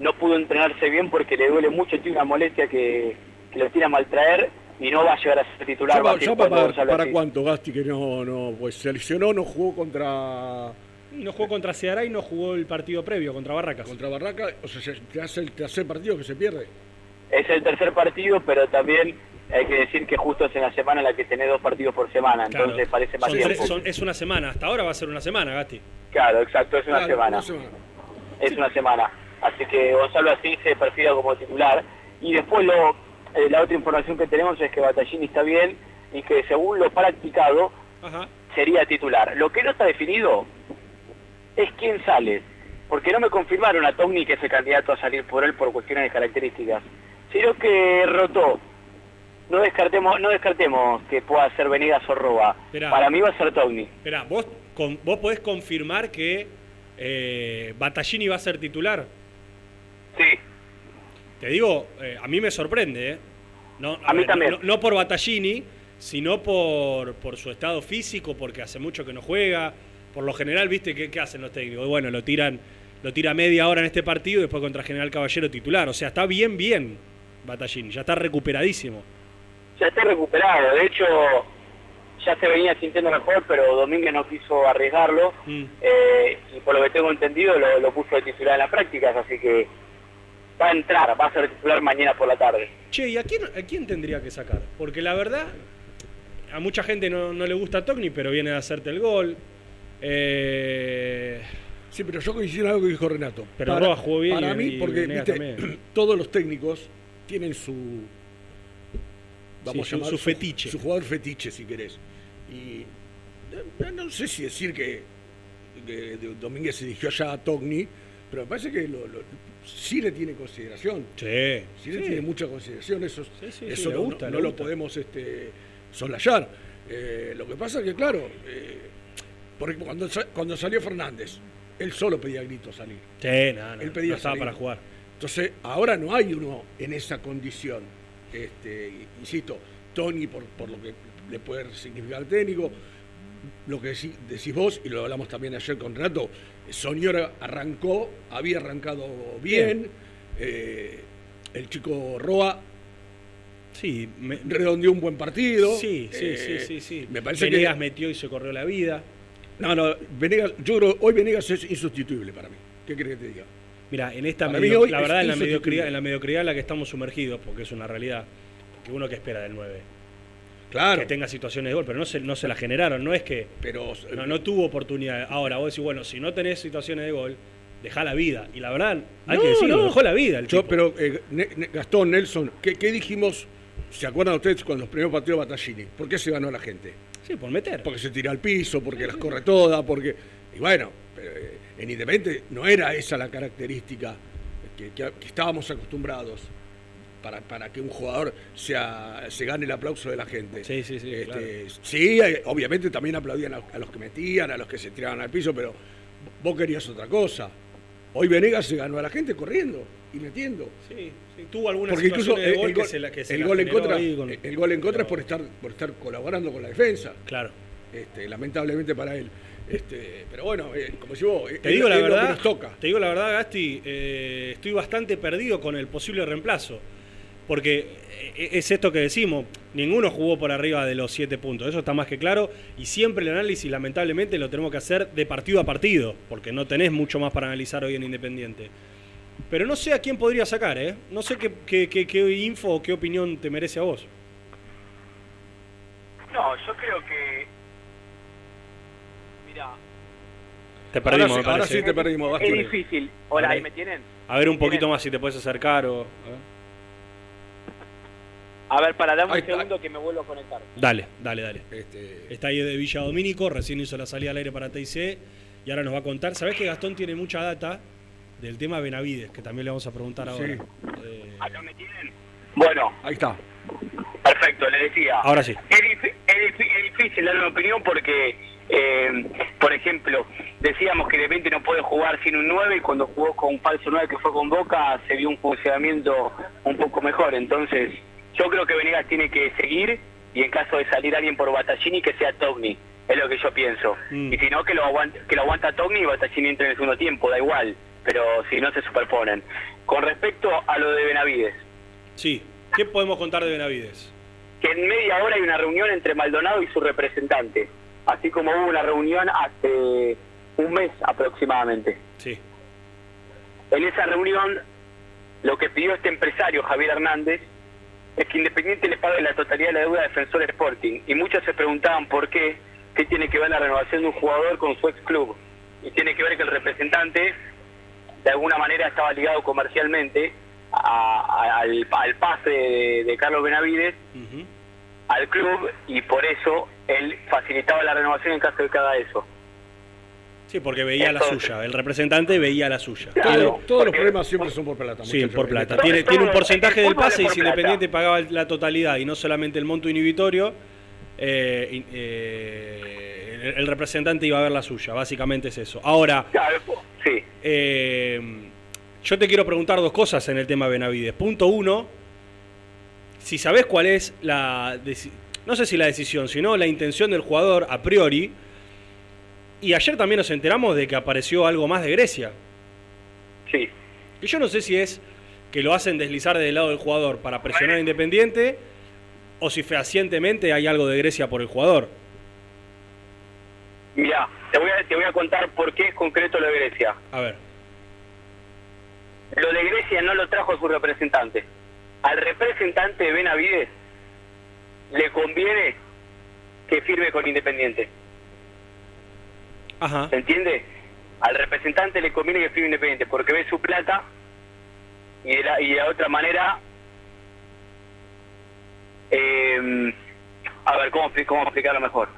no pudo entrenarse bien porque le duele mucho, tiene una molestia que, que lo tiene a maltraer y no va a llegar a ser titular. ¿Ya, va a para, para cuánto, Gasti, que no, no, pues se lesionó, no jugó contra... No jugó contra Ceará y no jugó el partido previo contra Barracas. Contra Barraca, o sea, se- te hace el tercer partido que se pierde. Es el tercer partido, pero también hay que decir que justo es en la semana en la que tenés dos partidos por semana, Claro. entonces parece más Son tiempo. tres- son- es una semana, hasta ahora va a ser una semana, Gasti. Claro, exacto, es una Claro, semana. una semana. Es una semana. Así que Gonzalo Asís se perfila como titular. Y después lo, eh, la otra información que tenemos es que Battaglini está bien y que según lo practicado sería titular. Lo que no está definido es quién sale. Porque no me confirmaron a Togni que es el candidato a salir por él por cuestiones de características. Sino que rotó. No descartemos, no descartemos que pueda ser Venegas o Roa. Esperá. Para mí va a ser Togni. Esperá, ¿vos, con, ¿vos podés confirmar que eh, Battaglini va a ser titular? Sí. Te digo, eh, a mí me sorprende, ¿eh? No, A mí ver, también. No, no por Battaglini, sino por, por su estado físico, porque hace mucho que no juega. Por lo general, ¿viste qué, qué hacen los técnicos? Bueno, lo tiran lo tira media hora en este partido y después contra General Caballero titular. O sea, está bien, bien Battaglini, ya está recuperadísimo. ya está recuperado. De hecho, ya se venía sintiendo mejor, pero Domínguez no quiso arriesgarlo. Mm. eh, y por lo que tengo entendido, lo, lo puso de titular en las prácticas, así que va a entrar, va a ser titular mañana por la tarde. Che, ¿y a quién, a quién tendría que sacar? Porque la verdad, a mucha gente no, no le gusta Togni, pero viene a hacerte el gol. Eh, Sí, pero yo coincido en algo que dijo Renato. Pero Roa jugó bien Para y- mí, porque viste, todos los técnicos tienen su. Vamos Sí, a llamar su fetiche. Su jugador fetiche, si querés. Y no, no sé si decir que, que Domínguez se dirigió allá a Togni, pero me parece que lo- lo- sí le tiene consideración. Sí. Sí, le tiene mucha consideración, eso, sí, eso no, gusta, no- lo podemos este, soslayar. Eh, lo que pasa es que, claro, eh, porque cuando, cuando salió Fernández, él solo pedía gritos salir. Sí, no, no, Él pedía no estaba salir. para jugar. Entonces, ahora no hay uno en esa condición. Este, insisto, Tony, por, por lo que le puede significar al técnico, lo que decí- decís vos, y lo hablamos también ayer con Renato, Soñora arrancó, había arrancado bien, eh, el chico Roa Sí, me- redondeó un buen partido. Sí, sí, eh, sí, sí, sí. Me parece Venegas que... metió y se corrió la vida. No, no, Venegas, yo creo hoy Venegas es insustituible para mí. ¿Qué crees que te diga? Mira, en esta medio- la verdad en la mediocridad, en la mediocridad en la que estamos sumergidos, porque es una realidad, que uno que espera del 9. Claro. Que tenga situaciones de gol, pero no se, no se la generaron, no es que pero, no, no tuvo oportunidad. Ahora vos decís, bueno, si no tenés situaciones de gol, dejá la vida. Y la verdad, hay No, que decirlo, no. dejó la vida el Yo, tipo. pero eh, Ne- Ne- Gastón, Nelson, ¿qué, qué dijimos? ¿Se acuerdan ustedes con los primeros partidos de Battaglini? ¿Por qué se ganó la gente? Sí, por meter. Porque se tira al piso, porque las corre todas, porque. Y bueno, eh, en Independiente no era esa la característica que, que- que estábamos acostumbrados para, para que un jugador sea, se gane el aplauso de la gente. Sí, sí, sí. Este, claro. Sí, eh, obviamente también aplaudían a, a los que metían, a los que se tiraban al piso, pero vos querías otra cosa. Hoy Venegas se ganó a la gente corriendo y metiendo. Sí, sí, tuvo algunas Porque incluso de el, gol el que gol, se la, que se el gol en contra, con- el gol en contra es por estar, por estar colaborando con la defensa. Claro. Este, lamentablemente para él. Este, pero bueno, eh, como si vos, Te digo la que verdad, nos toca. te digo la verdad, Gasti, eh, estoy bastante perdido con el posible reemplazo. Porque eh, es esto que decimos, ninguno jugó por arriba de los siete puntos, eso está más que claro, y siempre el análisis lamentablemente lo tenemos que hacer de partido a partido, porque no tenés mucho más para analizar hoy en Independiente. Pero no sé a quién podría sacar, ¿eh? No sé qué, qué, qué- qué info o qué opinión te merece a vos. No, yo creo que. Mira, Te perdimos, Ahora sí- ahora sí te perdimos, es difícil. Hola, ahí me tienen. A ver un poquito ¿Tienen? más si te puedes acercar o... a ver. A ver, para dar un segundo que me vuelvo a conectar. Dale, dale, dale. Este, Está ahí de Villa Domínico, recién hizo la salida al aire para TIC y ahora nos va a contar. ¿Sabés que Gastón tiene mucha data del tema Benavides, que también le vamos a preguntar ahora? Sí. Eh, Bueno, ahí está. perfecto, le decía. ahora sí. Es, es difícil dar una opinión porque, eh, por ejemplo, decíamos que de repente no puede jugar sin un 9 y cuando jugó con un falso 9 que fue con Boca se vio un funcionamiento un poco mejor. Entonces, yo creo que Venegas tiene que seguir y en caso de salir alguien por Battaglini que sea Togni. Es lo que yo pienso. Mm. Y si no, que lo aguanta, que lo aguanta Togni y Battaglini entre en el segundo tiempo, da igual. Pero si no, se superponen. Con respecto a lo de Benavides, Sí. ¿Qué podemos contar de Benavides? que en media hora hay una reunión entre Maldonado y su representante, así como hubo una reunión hace un mes aproximadamente. Sí. En esa reunión, lo que pidió este empresario, Javier Hernández, es que Independiente le pague la totalidad de la deuda a Defensor Sporting. Y muchos se preguntaban por qué, qué tiene que ver la renovación de un jugador con su ex club. Y tiene que ver que el representante, de alguna manera, estaba ligado comercialmente a- a- al, al pase de, de Carlos Benavides al club y por eso él facilitaba la renovación en caso de que haga eso. Sí, porque veía la suya. El representante veía la suya. Todo- todos los problemas siempre son por plata. Sí, por plata. En Tiene, tiene un porcentaje el del pase y si. Independiente pagaba la totalidad y no solamente el monto inhibitorio, eh, eh, el, representante iba a ver la suya. Básicamente es eso. Ahora, sí. eh, yo te quiero preguntar dos cosas en el tema Benavides. Punto uno, si sabés cuál es la... No sé si la decisión, sino la intención del jugador a priori. Y ayer también nos enteramos de que apareció algo más de Grecia. Sí. Y yo no sé si es que lo hacen deslizar del lado del jugador para presionar a Independiente o si fehacientemente hay algo de Grecia por el jugador. Mira, te voy, a, te voy a contar por qué es concreto lo de Grecia. A ver. Lo de Grecia no lo trajo su representante. Al representante de Benavides le conviene que firme con Independiente. Ajá. ¿Se entiende? Al representante le conviene que firme Independiente porque ve su plata y de la, y de la otra manera... eh, a ver, ¿cómo, ¿cómo explicarlo mejor?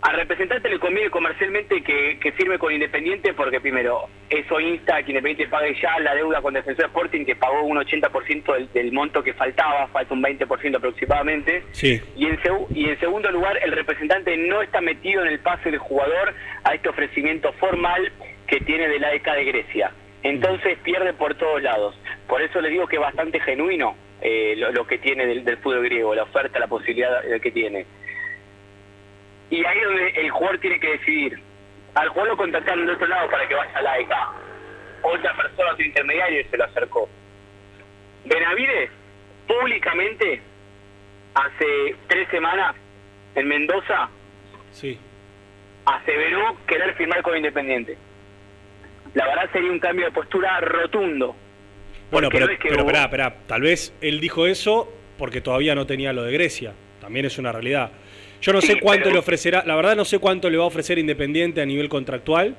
Al representante le conviene comercialmente que, que firme con Independiente porque primero, eso insta a que Independiente pague ya la deuda con Defensor Sporting que pagó un 80% del, del monto que faltaba, falta un 20% aproximadamente. Sí. Y en, segu- y en segundo lugar, el representante no está metido en el pase del jugador a este ofrecimiento formal que tiene del AEK de Grecia. Entonces pierde por todos lados. Por eso le digo que es bastante genuino eh, lo, lo que tiene del, del fútbol griego, la oferta, la posibilidad eh, que tiene. Y ahí es donde el jugador tiene que decidir. Al jugador lo contactaron de otro lado para que vaya al AEK. Otra persona, otro intermediario, se lo acercó. Benavides, públicamente, hace tres semanas, en Mendoza, Sí. aseveró querer firmar con Independiente. La verdad sería un cambio de postura rotundo. Bueno, pero, no es que pero vos-. Tal vez él dijo eso porque todavía no tenía lo de Grecia. También es una realidad. Yo no Sí, sé cuánto pero- le ofrecerá, la verdad no sé cuánto le va a ofrecer Independiente a nivel contractual,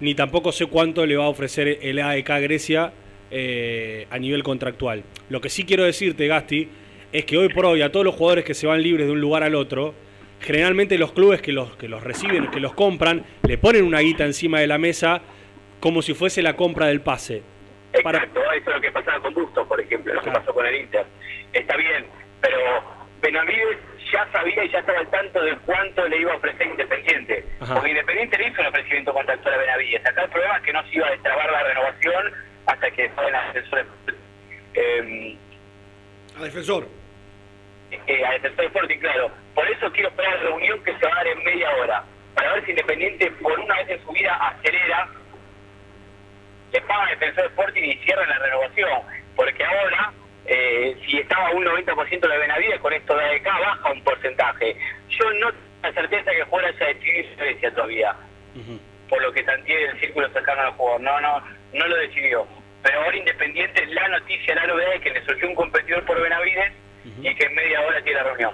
ni tampoco sé cuánto le va a ofrecer el AEK Grecia eh, a nivel contractual. Lo que sí quiero decirte, Gasti, es que hoy por hoy a todos los jugadores que se van libres de un lugar al otro, generalmente los clubes que los, que los reciben, que los compran, le ponen una guita encima de la mesa como si fuese la compra del pase. Exacto, eso es lo que pasaba con Bustos, por ejemplo, lo que pasó con el Inter. Está bien, pero Benavides ya sabía y ya estaba al tanto de cuánto le iba a ofrecer Independiente. Ajá. Porque Independiente le hizo un ofrecimiento contractual a Benavides. Acá el problema es que no se iba a destrabar la renovación hasta que fueran asesores. Eh, A defensor. eh, a Defensor Sporting, claro. Por eso quiero esperar la reunión que se va a dar en media hora, para ver si Independiente por una vez en su vida acelera, le paga a Defensor Sporting y cierra la renovación. Porque ahora, eh, si estaba un 90% de Benavides, con esto de acá baja un porcentaje. Yo no tengo la certeza que el jugador haya decidido su Grecia todavía, por lo que tanteé el círculo cercano al jugador. No, no, no lo decidió. Pero ahora Independiente, la noticia, la novedad es que le surgió un competidor por Benavides y que en media hora tiene la reunión.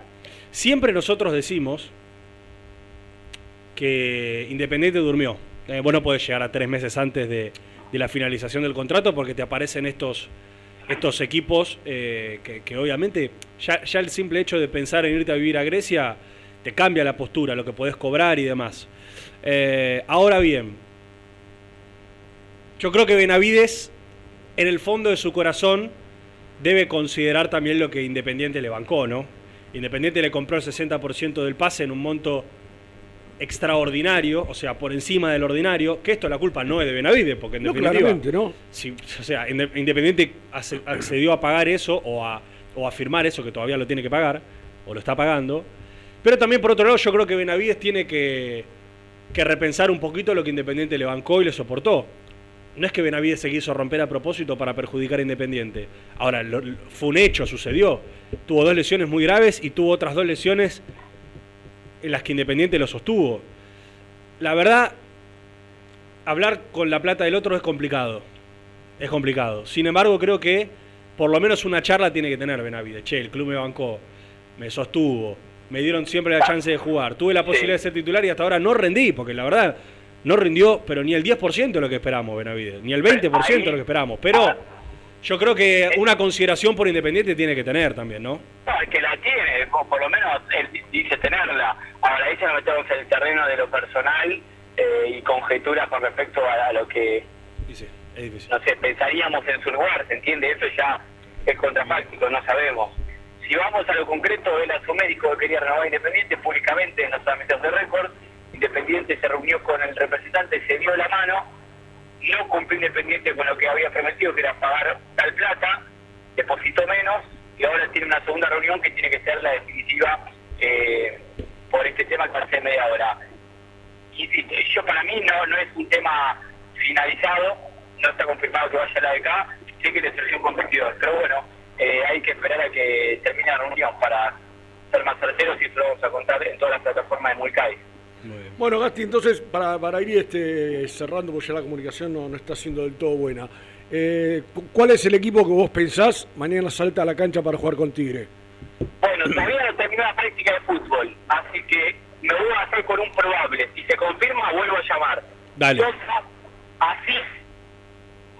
Siempre nosotros decimos que Independiente durmió. Eh, vos no podés llegar a tres meses antes de, de la finalización del contrato porque te aparecen estos, estos equipos eh, que, obviamente ya, ya el simple hecho de pensar en irte a vivir a Grecia te cambia la postura, lo que podés cobrar y demás. Eh, ahora bien, yo creo que Benavides, en el fondo de su corazón, debe considerar también lo que Independiente le bancó, ¿no? Independiente le compró el 60% del pase en un monto extraordinario, o sea, por encima del ordinario, que esto la culpa no es de Benavides, porque en No, definitiva, ¿no? si- o sea, Inde- Independiente accedió a pagar eso o a, o a firmar eso, que todavía lo tiene que pagar, o lo está pagando, pero también por otro lado yo creo que Benavides tiene que, que repensar un poquito lo que Independiente le bancó y le soportó. No es que Benavides se quiso romper a propósito para perjudicar a Independiente. Ahora, lo- fue un hecho, sucedió. Tuvo dos lesiones muy graves y tuvo otras dos lesiones en las que Independiente lo sostuvo. La verdad, hablar con la plata del otro es complicado. Es complicado. Sin embargo, creo que por lo menos una charla tiene que tener Benavides. Che, el club me bancó, me sostuvo, me dieron siempre la chance de jugar. Tuve la posibilidad de ser titular y hasta ahora no rendí, porque la verdad no rindió, pero ni el 10% de lo que esperamos, Benavides, ni el 20% de lo que esperamos. Pero yo creo que una consideración por Independiente tiene que tener también, ¿no? No, el que la tiene, o por lo menos él di- dice tenerla. Ahora, ya nos metemos en el terreno de lo personal eh, y conjeturas con respecto a, a lo que, Es difícil. no sé, pensaríamos en su lugar, ¿se entiende? Eso ya es contrafáctico, no sabemos. Si vamos a lo concreto, él a su médico que quería renovar Independiente públicamente en los ámbitos de récord, Independiente se reunió con el representante, se dio la mano, no cumplió Independiente con lo que había prometido, que era pagar tal plata, depositó menos y ahora tiene una segunda reunión que tiene que ser la definitiva eh, por este tema que ser media hora. Insisto, yo para mí no, no es un tema finalizado, no está confirmado que vaya a la de acá, sé que le un competidor, pero bueno, eh, hay que esperar a que termine la reunión para ser más certeros y eso lo vamos a contar en todas las plataformas de Mulcai. Bueno, Gasti, entonces, para, para ir este, cerrando, porque ya la comunicación no, no está siendo del todo buena, eh, cu- ¿cuál es el equipo que vos pensás mañana salta a la cancha para jugar con Tigre? Bueno, todavía no terminó la práctica de fútbol, así que me voy a hacer con un probable. Si se confirma, vuelvo a llamar. Dale. Sosa, Asís,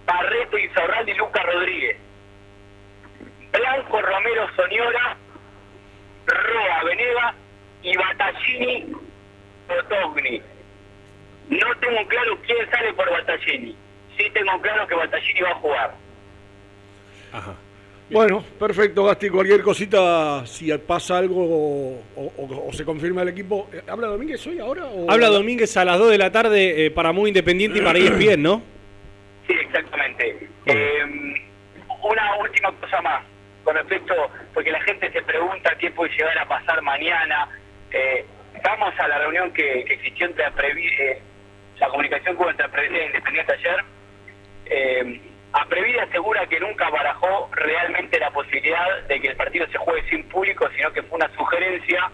Barreto, Insaurralde y Lucas Rodríguez. Blanco, Romero, Soñora, Roa, Venega y Battaglini, por Togni. No tengo claro quién sale por Battaglini. Sí tengo claro que Battaglini va a jugar. Ajá. Bueno, perfecto, Gasti. Cualquier cosita, si pasa algo o, o- o se confirma el equipo. eh, ¿Habla Domínguez hoy ahora? O... Habla Domínguez a las 2 de la tarde eh, para Muy Independiente y para E ESPN, ¿no? Sí, exactamente. Eh, una última cosa más, con respecto, porque la gente se pregunta qué puede llegar a pasar mañana. Eh, vamos a la reunión que, que existió entre la, Previ- eh, la comunicación con entre Previde e Independiente ayer. Eh, Aprevide asegura que nunca barajó realmente la posibilidad de que el partido se juegue sin público, sino que fue una sugerencia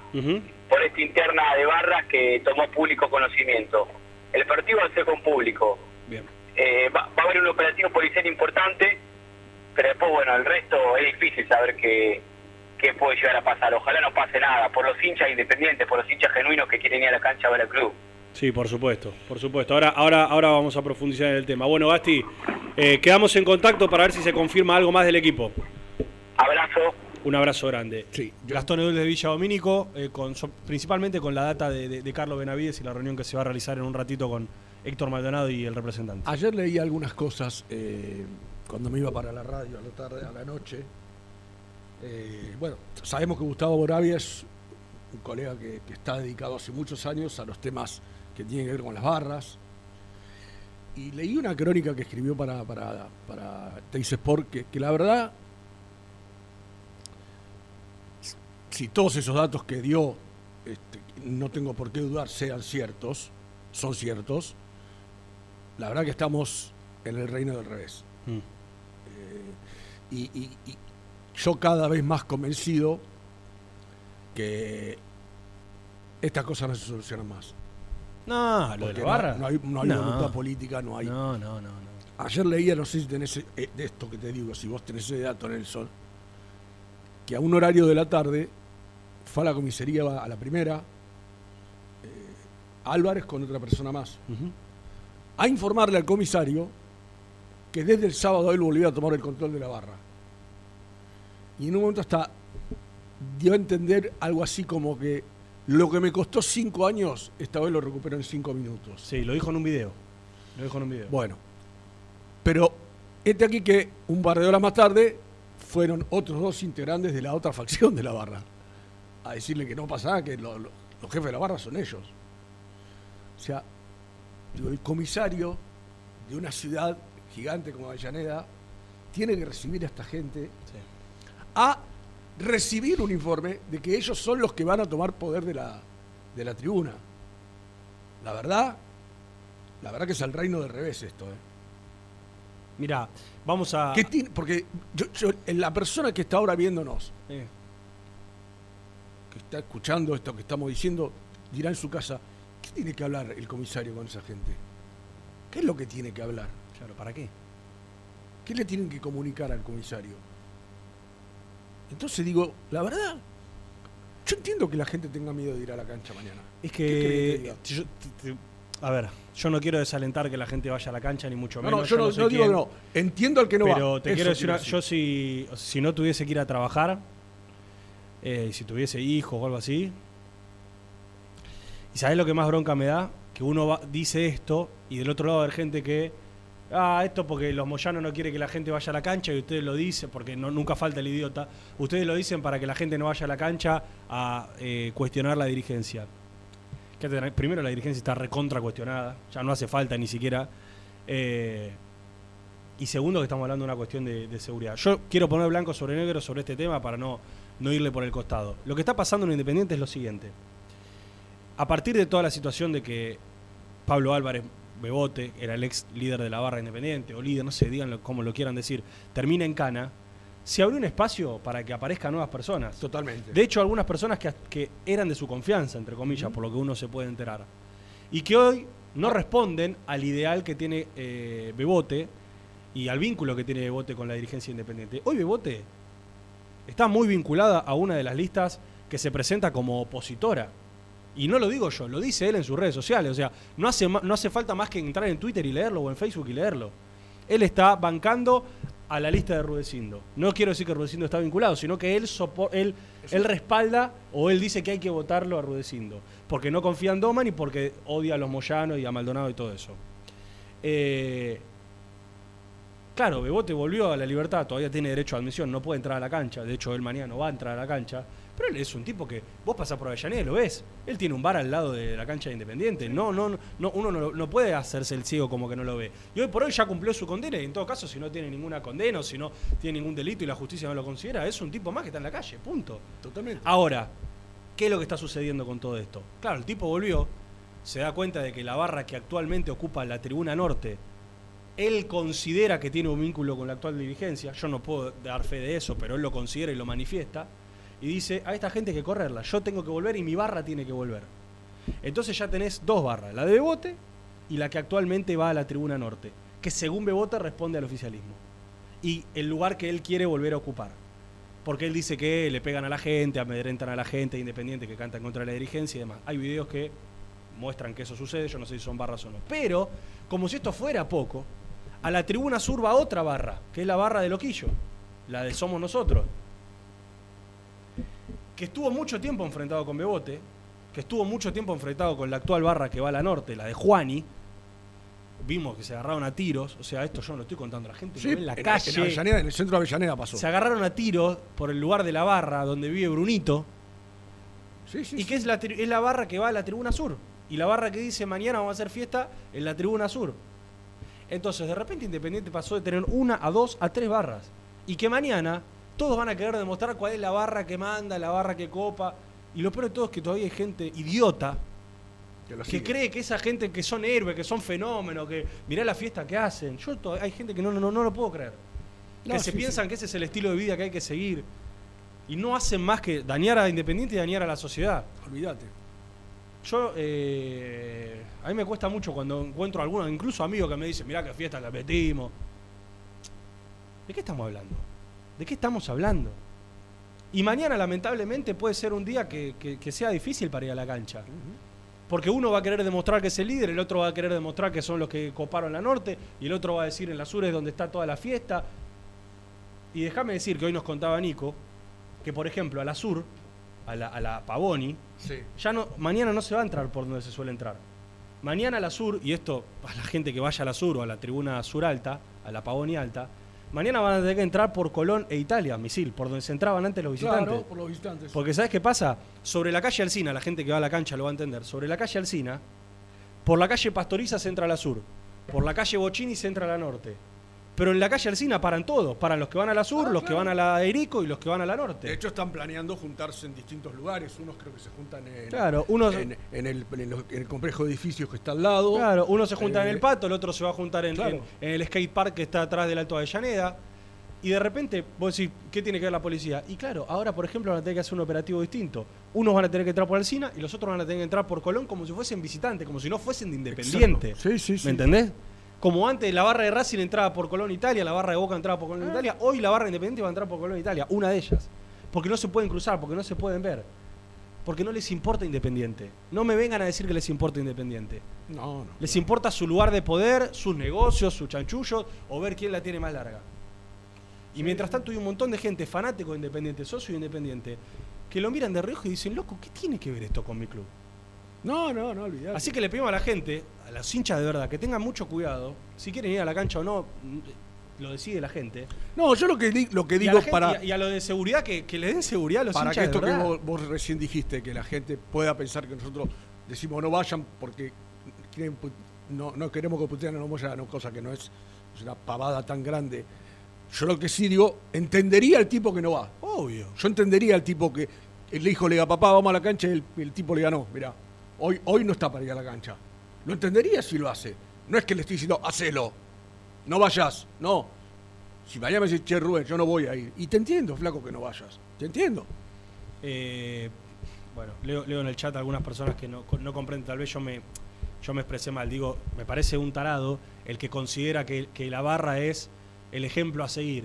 por esta interna de barras que tomó público conocimiento. El partido va a ser con público. Bien. Eh, va, va a haber un operativo policial importante, pero después, bueno, el resto es difícil saber qué, qué puede llegar a pasar. Ojalá no pase nada, por los hinchas independientes, por los hinchas genuinos que quieren ir a la cancha a ver al club. Sí, por supuesto, por supuesto. Ahora, ahora, ahora vamos a profundizar en el tema. Bueno, Gasti, eh, quedamos en contacto para ver si se confirma algo más del equipo. Abrazo. Un abrazo grande. Sí, Gastón Edul de Villa Domínico, eh, con, so- principalmente con la data de, de- de Carlos Benavides y la reunión que se va a realizar en un ratito con Héctor Maldonado y el representante. Ayer leí algunas cosas eh, cuando me iba para la radio a la tarde, a la noche. Eh, bueno, sabemos que Gustavo Boravia es un colega que, que está dedicado hace muchos años a los temas que tienen que ver con las barras. Y leí una crónica que escribió para, para, para Teis Sport que, que la verdad, si todos esos datos que dio, este, no tengo por qué dudar, sean ciertos, son ciertos, la verdad que estamos en el reino del revés. Mm. Eh, y, y- y yo cada vez más convencido que estas cosas no se solucionan más. No, lo de la barra. No, hay, no hay No. voluntad política, no hay. No, no, no. no. Ayer leía, no sé si tenés eh, de esto que te digo, si vos tenés ese dato, Nelson, que a un horario de la tarde fue a la comisaría, a la primera, eh, Álvarez con otra persona más, a informarle al comisario que desde el sábado él volvió a tomar el control de la barra. Y en un momento hasta dio a entender algo así como que lo que me costó cinco años, esta vez lo recupero en cinco minutos. Sí, lo dijo en un video. Lo dijo en un video. Bueno, pero este aquí que un par de horas más tarde fueron otros dos integrantes de la otra facción de la barra a decirle que no pasaba, que lo- lo- los jefes de la barra son ellos. O sea, digo, el comisario de una ciudad gigante como Avellaneda tiene que recibir a esta gente a recibir un informe de que ellos son los que van a tomar poder de la, de la tribuna. La verdad, la verdad que es el reino del revés esto, ¿eh? Mira, vamos a. ¿Qué tiene? Porque yo- yo- la persona que está ahora viéndonos, Eh, que está escuchando esto que estamos diciendo, dirá en su casa, ¿qué tiene que hablar el comisario con esa gente? ¿Qué es lo que tiene que hablar? Claro, ¿para qué? ¿Qué le tienen que comunicar al comisario? Entonces digo, la verdad, yo entiendo que la gente tenga miedo de ir a la cancha mañana. Es ¿Qué querés que te que. diga? yo- te- te- a ver, yo no quiero desalentar que la gente vaya a la cancha, ni mucho No, menos. no, yo no, no digo quién. que no. Entiendo al que no va. Pero te Eso quiero decir, una- yo si, si no tuviese que ir a trabajar, eh, si tuviese hijos o algo así, y sabes lo que más bronca me da, que uno va- dice esto y del otro lado haber gente que, ah, esto porque los moyanos no quieren que la gente vaya a la cancha y ustedes lo dicen, porque no, nunca falta el idiota, ustedes lo dicen para que la gente no vaya a la cancha a eh, cuestionar la dirigencia. Primero la dirigencia está recontra cuestionada, ya no hace falta ni siquiera. eh, y segundo, que estamos hablando de una cuestión de, de seguridad. Yo quiero poner blanco sobre negro sobre este tema para no, no irle por el costado. Lo que está pasando en Independiente es lo siguiente. A partir de toda la situación de que Pablo Álvarez Bebote, era el ex líder de la barra Independiente, o líder, no sé, díganlo como lo quieran decir, termina en cana, se abrió un espacio para que aparezcan nuevas personas. Totalmente. De hecho, algunas personas que, que eran de su confianza, entre comillas, por lo que uno se puede enterar. Y que hoy no responden al ideal que tiene eh, Bebote y al vínculo que tiene Bebote con la dirigencia independiente. Hoy Bebote está muy vinculada a una de las listas que se presenta como opositora. Y no lo digo yo, lo dice él en sus redes sociales. O sea, no hace, no hace falta más que entrar en Twitter y leerlo o en Facebook y leerlo. Él está bancando a la lista de Rudecindo. No quiero decir que Rudecindo está vinculado, sino que él, sopo- él, él respalda o él dice que hay que votarlo a Rudecindo. Porque no confía en Doman y porque odia a los Moyanos y a Maldonado y todo eso. Eh, claro, Bebote volvió a la libertad, todavía tiene derecho a admisión, no puede entrar a la cancha. De hecho, él mañana no va a entrar a la cancha. Pero él es un tipo que vos pasás por Avellaneda y lo ves. Él tiene un bar al lado de la cancha de Independiente. No, no, no, uno no, no puede hacerse el ciego como que no lo ve. Y hoy por hoy ya cumplió su condena y en todo caso, si no tiene ninguna condena o si no tiene ningún delito y la justicia no lo considera, es un tipo más que está en la calle. Punto. Totalmente. Ahora, ¿qué es lo que está sucediendo con todo esto? Claro, el tipo volvió, se da cuenta de que la barra que actualmente ocupa la tribuna norte, él considera que tiene un vínculo con la actual dirigencia, yo no puedo dar fe de eso, pero él lo considera y lo manifiesta, y dice, a esta gente hay que correrla, yo tengo que volver y mi barra tiene que volver. Entonces ya tenés dos barras, la de Bebote y la que actualmente va a la tribuna norte, que según Bebote responde al oficialismo. Y el lugar que él quiere volver a ocupar. Porque él dice que le pegan a la gente, amedrentan a la gente independiente que canta en contra la dirigencia y demás. Hay videos que muestran que eso sucede, yo no sé si son barras o no. Pero, como si esto fuera poco, a la tribuna sur va otra barra, que es la barra de Loquillo, la de Somos Nosotros, que estuvo mucho tiempo enfrentado con Bebote, que estuvo mucho tiempo enfrentado con la actual barra que va a la norte, la de Juani. Vimos que se agarraron a tiros, o sea, esto yo no lo estoy contando, la gente Sí, lo ve en la en, calle. en Avellaneda, en el centro de Avellaneda pasó. Se agarraron a tiros por el lugar de la barra donde vive Brunito. y que es la, es la barra que va a la tribuna sur. Y la barra que dice mañana vamos a hacer fiesta en la tribuna sur. Entonces, de repente Independiente pasó de tener una a dos a tres barras. Y que mañana todos van a querer demostrar cuál es la barra que manda, la barra que copa. Y lo peor de todo es que todavía hay gente idiota que cree que esa gente que son héroes, que son fenómenos, que mirá la fiesta que hacen. Yo hay gente que no, no, no lo puedo creer. No, que se sí, piensan que ese es el estilo de vida que hay que seguir. Y no hacen más que dañar a Independiente y dañar a la sociedad. Olvídate. Yo, eh, a mí me cuesta mucho cuando encuentro algunos, incluso amigos que me dicen, mirá qué fiesta que metimos. ¿De qué estamos hablando? ¿De qué estamos hablando? Y mañana, lamentablemente, puede ser un día que, que- que sea difícil para ir a la cancha. Porque uno va a querer demostrar que es el líder, el otro va a querer demostrar que son los que coparon la norte, y el otro va a decir en la sur es donde está toda la fiesta. Y déjame decir que hoy nos contaba Nico que, por ejemplo, a la sur, a la, a la Pavoni, Sí. ya no, mañana no se va a entrar por donde se suele entrar. Mañana a la sur, y esto a la gente que vaya a la sur o a la tribuna sur alta, a la Pavoni alta, mañana van a tener que entrar por Colón e Italia, misil, por donde se entraban antes los visitantes. Claro, por los visitantes. Porque ¿sabes qué pasa? Sobre la calle Alcina, la gente que va a la cancha lo va a entender. Sobre la calle Alcina, por la calle Pastoriza se entra a la sur. Por la calle Bochini se entra a la norte. Pero en la calle Alcina paran todos. Paran los que van a la sur, los que van a la Erico y los que van a la norte. De hecho, están planeando juntarse en distintos lugares. Unos creo que se juntan en, Claro, unos- en, en el, en los- en el complejo de edificios que está al lado. Claro, uno se junta en Eh, el pato, el otro se va a juntar en, claro. el skate park que está atrás del Alto Avellaneda. Y de repente, vos decís, ¿qué tiene que ver la policía? Y claro, ahora, por ejemplo, van a tener que hacer un operativo distinto. Unos van a tener que entrar por Alcina y los otros van a tener que entrar por Colón como si fuesen visitantes, como si no fuesen de Independiente. Exacto. Sí, sí, sí. ¿Me entendés? Como antes la barra de Racing entraba por Colón Italia, la barra de Boca entraba por Colón Italia, hoy la barra de Independiente va a entrar por Colón Italia, una de ellas. Porque no se pueden cruzar, porque no se pueden ver. Porque no les importa Independiente. No me vengan a decir que les importa Independiente. No, no. Les importa su lugar de poder, sus negocios, sus chanchullos o ver quién la tiene más larga. Y mientras tanto hay un montón de gente fanático de Independiente, socio de Independiente, que lo miran de reojo y dicen, loco, ¿qué tiene que ver esto con mi club? No, no, no, olvidate. Así que le pedimos a la gente, a los hinchas de verdad, que tengan mucho cuidado. Si quieren ir a la cancha o no, mm, lo decide la gente. No, yo lo que, lo que digo gente- para, y a- y a lo de seguridad, que, que le den seguridad a los para que esto de que vos, vos recién dijiste, que la gente pueda pensar que nosotros decimos no vayan porque quieren no, no queremos que putean a los Moyano, cosa que no es, es una pavada tan grande. Yo lo que sí digo, entendería al tipo que no va. Obvio. Yo entendería al tipo que el hijo le diga, papá, vamos a la cancha y el, el tipo le diga, no, mirá, hoy, hoy no está para ir a la cancha. Lo entendería si lo hace. No es que le estoy diciendo, hacelo, no vayas, no. Si mañana me dice, che, Rubén, yo no voy a ir. Y te entiendo, flaco, que no vayas. Te entiendo. Eh, bueno, leo, leo en el chat algunas personas que no, no comprenden, tal vez yo me, yo me expresé mal, digo, me parece un tarado el que considera que, que la barra es el ejemplo a seguir,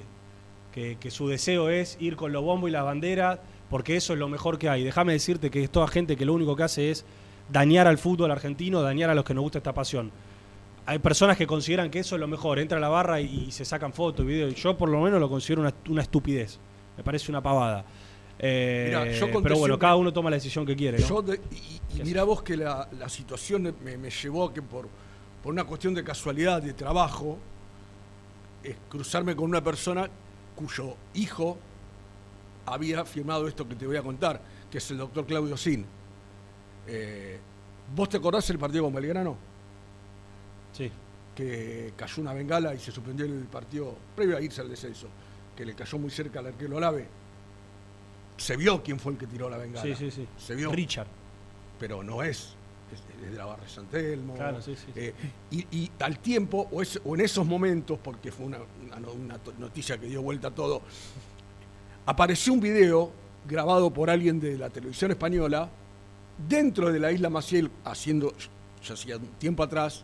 que, que su deseo es ir con los bombos y las banderas, porque eso es lo mejor que hay. Déjame decirte que es toda gente que lo único que hace es dañar al fútbol argentino, dañar a los que nos gusta esta pasión. hay personas que consideran que eso es lo mejor. Entra a la barra y, y se sacan fotos, videos. Y yo por lo menos lo considero una, una estupidez. Me parece una pavada. Eh, Mirá, yo conté pero bueno, siempre- cada uno toma la decisión que quiere. ¿no? Yo de- y y mira vos que la, la situación me, me llevó a que por, por una cuestión de casualidad, de trabajo, es cruzarme con una persona cuyo hijo había firmado esto que te voy a contar, que es el doctor Claudio Sin. Eh, ¿Vos te acordás el partido con Belgrano? Sí. Que cayó una bengala y se suspendió el partido previo a irse al descenso, que le cayó muy cerca al arquero Olave. Se vio quién fue el que tiró la bengala. Sí, sí, sí. Se vio. Richard. Pero no es. Es, es de la Barra de San Telmo. Claro, sí, sí. Eh, y, y al tiempo, o, es- o en esos momentos, porque fue una, una noticia que dio vuelta a todo, apareció un video grabado por alguien de la televisión española dentro de la isla Maciel, haciendo, ya hacía un tiempo atrás,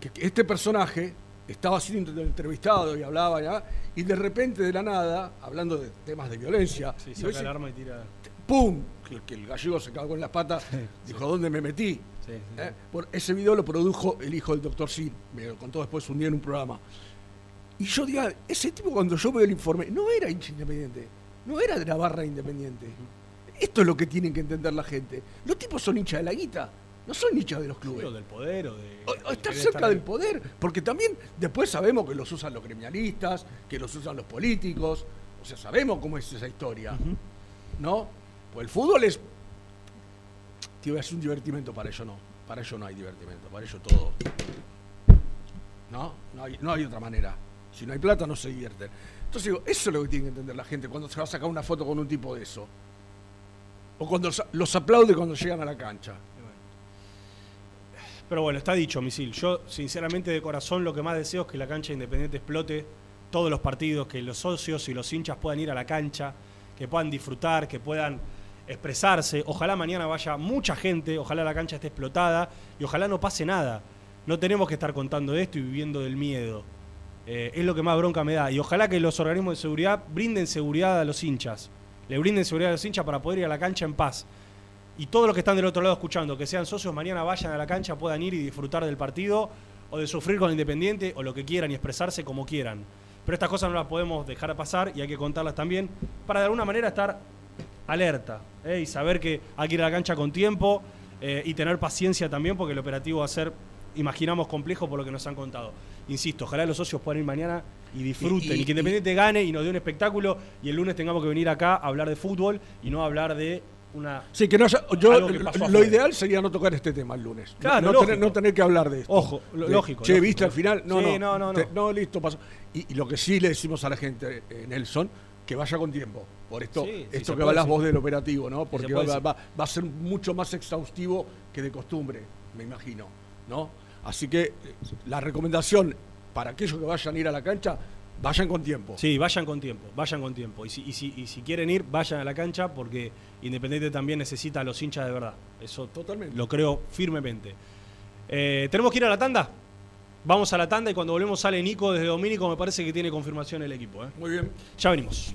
que este personaje estaba siendo entrevistado y hablaba ya, y de repente de la nada, hablando de temas de violencia, Sí, saca el arma y tira. ¡pum! Que, que el gallego se cagó en las patas, dijo, ¿dónde me metí? Sí. ¿Eh? Ese video lo produjo el hijo del doctor Sin, me lo contó después un día en un programa. Y yo diga, ese tipo cuando yo veo el informe, no era hincha independiente, no era de la barra independiente. Esto es lo que tienen que entender la gente. Los tipos son hinchas de la guita, no son hinchas de los clubes. O del poder o de. O- o estar cerca del poder, porque también después sabemos que los usan los gremialistas, que los usan los políticos, o sea, sabemos cómo es esa historia, ¿no? Pues el fútbol es, a decir un divertimento, para ello no, para ello no hay divertimento, para ello todo, ¿no? No hay, no hay otra manera, si no hay plata no se divierten. Entonces digo, eso es lo que tiene que entender la gente cuando se va a sacar una foto con un tipo de eso. O cuando los- aplaude cuando llegan a la cancha. Pero bueno, está dicho, Misil. Yo, sinceramente, de corazón, lo que más deseo es que la cancha independiente explote todos los partidos, que los socios y los hinchas puedan ir a la cancha, que puedan disfrutar, que puedan expresarse. Ojalá mañana vaya mucha gente, ojalá la cancha esté explotada y ojalá no pase nada. No tenemos que estar contando esto y viviendo del miedo. Eh, es lo que más bronca me da. Y ojalá que los organismos de seguridad brinden seguridad a los hinchas. Le brinden seguridad a los hinchas para poder ir a la cancha en paz. Y todos los que están del otro lado escuchando, que sean socios, mañana vayan a la cancha, puedan ir y disfrutar del partido, o de sufrir con Independiente, o lo que quieran y expresarse como quieran. Pero estas cosas no las podemos dejar pasar y hay que contarlas también para de alguna manera estar alerta ¿eh? y saber que hay que ir a la cancha con tiempo eh, y tener paciencia también porque el operativo va a ser, imaginamos, complejo por lo que nos han contado. Insisto, ojalá los socios puedan ir mañana y disfruten y, Y- y- que Independiente gane y nos dé un espectáculo y el lunes tengamos que venir acá a hablar de fútbol y no hablar de una... Sí, que no haya- yo, que lo afuera. ideal sería no tocar este tema el lunes. No- Claro, no, tener, no tener que hablar de esto. Ojo, lo- De, lógico, Che, lógico, viste al final. No, Sí, no, no, no, te- no. listo, pasó. Y, y lo que sí le decimos a la gente, eh, Nelson, que vaya con tiempo. Por esto, Sí, sí, esto se que hablas sí. vos del operativo, ¿no? Porque va, va- va a ser mucho más exhaustivo que de costumbre, me imagino, ¿no? Así que eh, la recomendación para aquellos que vayan a ir a la cancha, vayan con tiempo. Sí, vayan con tiempo, vayan con tiempo. Y si, y si, y si quieren ir, vayan a la cancha porque Independiente también necesita a los hinchas de verdad. Eso Totalmente. lo creo firmemente. Eh, ¿Tenemos que ir a la tanda? Vamos a la tanda y cuando volvemos sale Nico desde Domínico. Me parece que tiene confirmación el equipo. ¿eh? Muy bien. Ya venimos.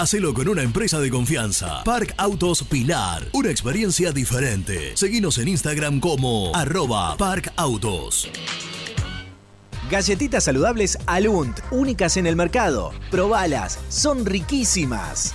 Hacelo con una empresa de confianza. Park Autos Pilar. Una experiencia diferente. Seguinos en Instagram como arroba Park Autos. Galletitas saludables Alunt, únicas en el mercado. Probalas, son riquísimas.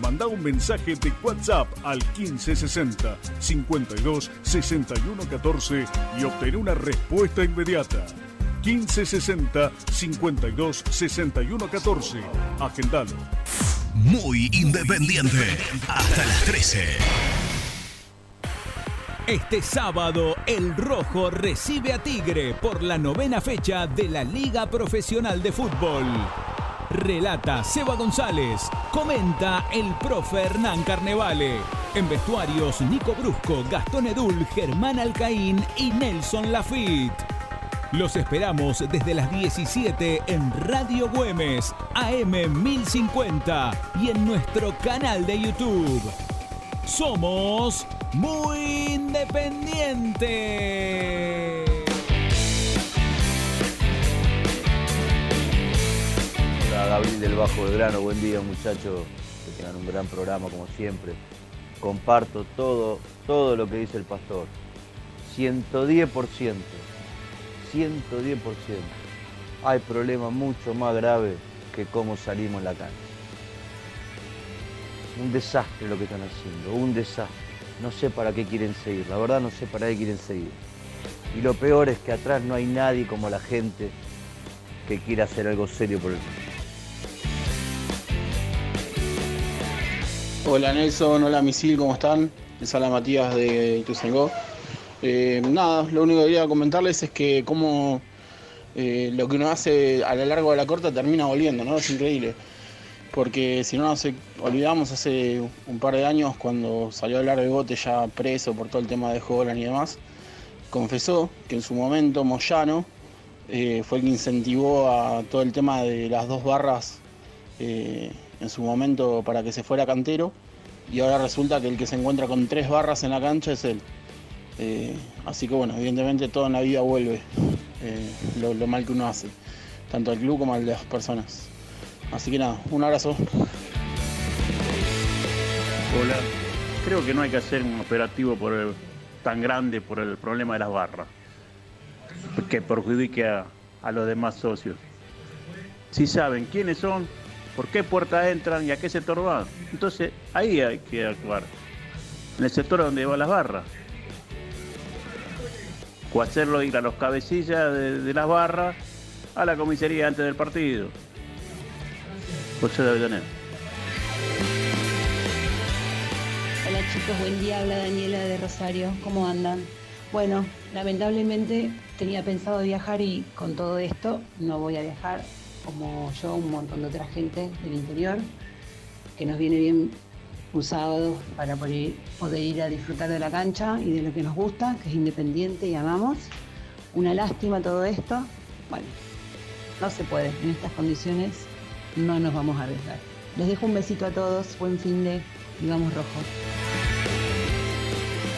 Manda un mensaje de WhatsApp al 1560 52 61 14 y obtén una respuesta inmediata. 1560 52 61 14. Agendalo. Muy independiente. Hasta las 13. Este sábado, el Rojo recibe a Tigre por la novena fecha de la Liga Profesional de Fútbol. Relata Seba González. Comenta el profe Hernán Carnevale. En vestuarios, Nico Brusco, Gastón Edul, Germán Alcaín y Nelson Lafitte. Los esperamos desde las 17 en Radio Güemes, AM 1050 y en nuestro canal de YouTube. Somos muy independientes. Hola Gabriel del Bajo Belgrano, buen día muchachos, que tengan un gran programa como siempre. Comparto todo, todo lo que dice el pastor. 110%, 110%. Hay problemas mucho más graves que cómo salimos en la cancha. Un desastre lo que están haciendo, un desastre. No sé para qué quieren seguir, la verdad no sé para qué quieren seguir. Y lo peor es que atrás no hay nadie como la gente que quiera hacer algo serio por el Hola Nelson, hola Misil, ¿cómo están? Les habla Matías de Ituzaingó. Eh, nada, lo único que quería comentarles es que como eh, lo que uno hace a lo largo de la corta termina volviendo, ¿no? Es increíble. Porque si no nos olvidamos hace un par de años cuando salió a hablar de Bote ya preso por todo el tema de Jolan y demás, confesó que en su momento Moyano eh, fue el que incentivó a todo el tema de las dos barras eh, en su momento para que se fuera cantero y ahora resulta que el que se encuentra con tres barras en la cancha es él. Eh, así que bueno, evidentemente todo en la vida vuelve eh, lo, mal que uno hace, tanto al club como al de las personas. Así que nada, un abrazo. Hola. Creo que no hay que hacer un operativo tan grande por el problema de las barras. que perjudique a los demás socios. Si saben quiénes son, por qué puerta entran y a qué sector van. Entonces ahí hay que actuar. En el sector donde van las barras. O hacerlo ir a los cabecillas de, las barras a la comisaría antes del partido. José de Avellaneda. Hola chicos, buen día, habla Daniela de Rosario, ¿cómo andan? Bueno, lamentablemente tenía pensado viajar y con todo esto no voy a viajar, como yo, un montón de otra gente del interior, que nos viene bien un para poder, poder ir a disfrutar de la cancha y de lo que nos gusta, que es independiente y amamos. Una lástima todo esto. Bueno, no se puede, en estas condiciones no nos vamos a arriesgar. Les dejo un besito a todos, buen fin de y vamos rojo.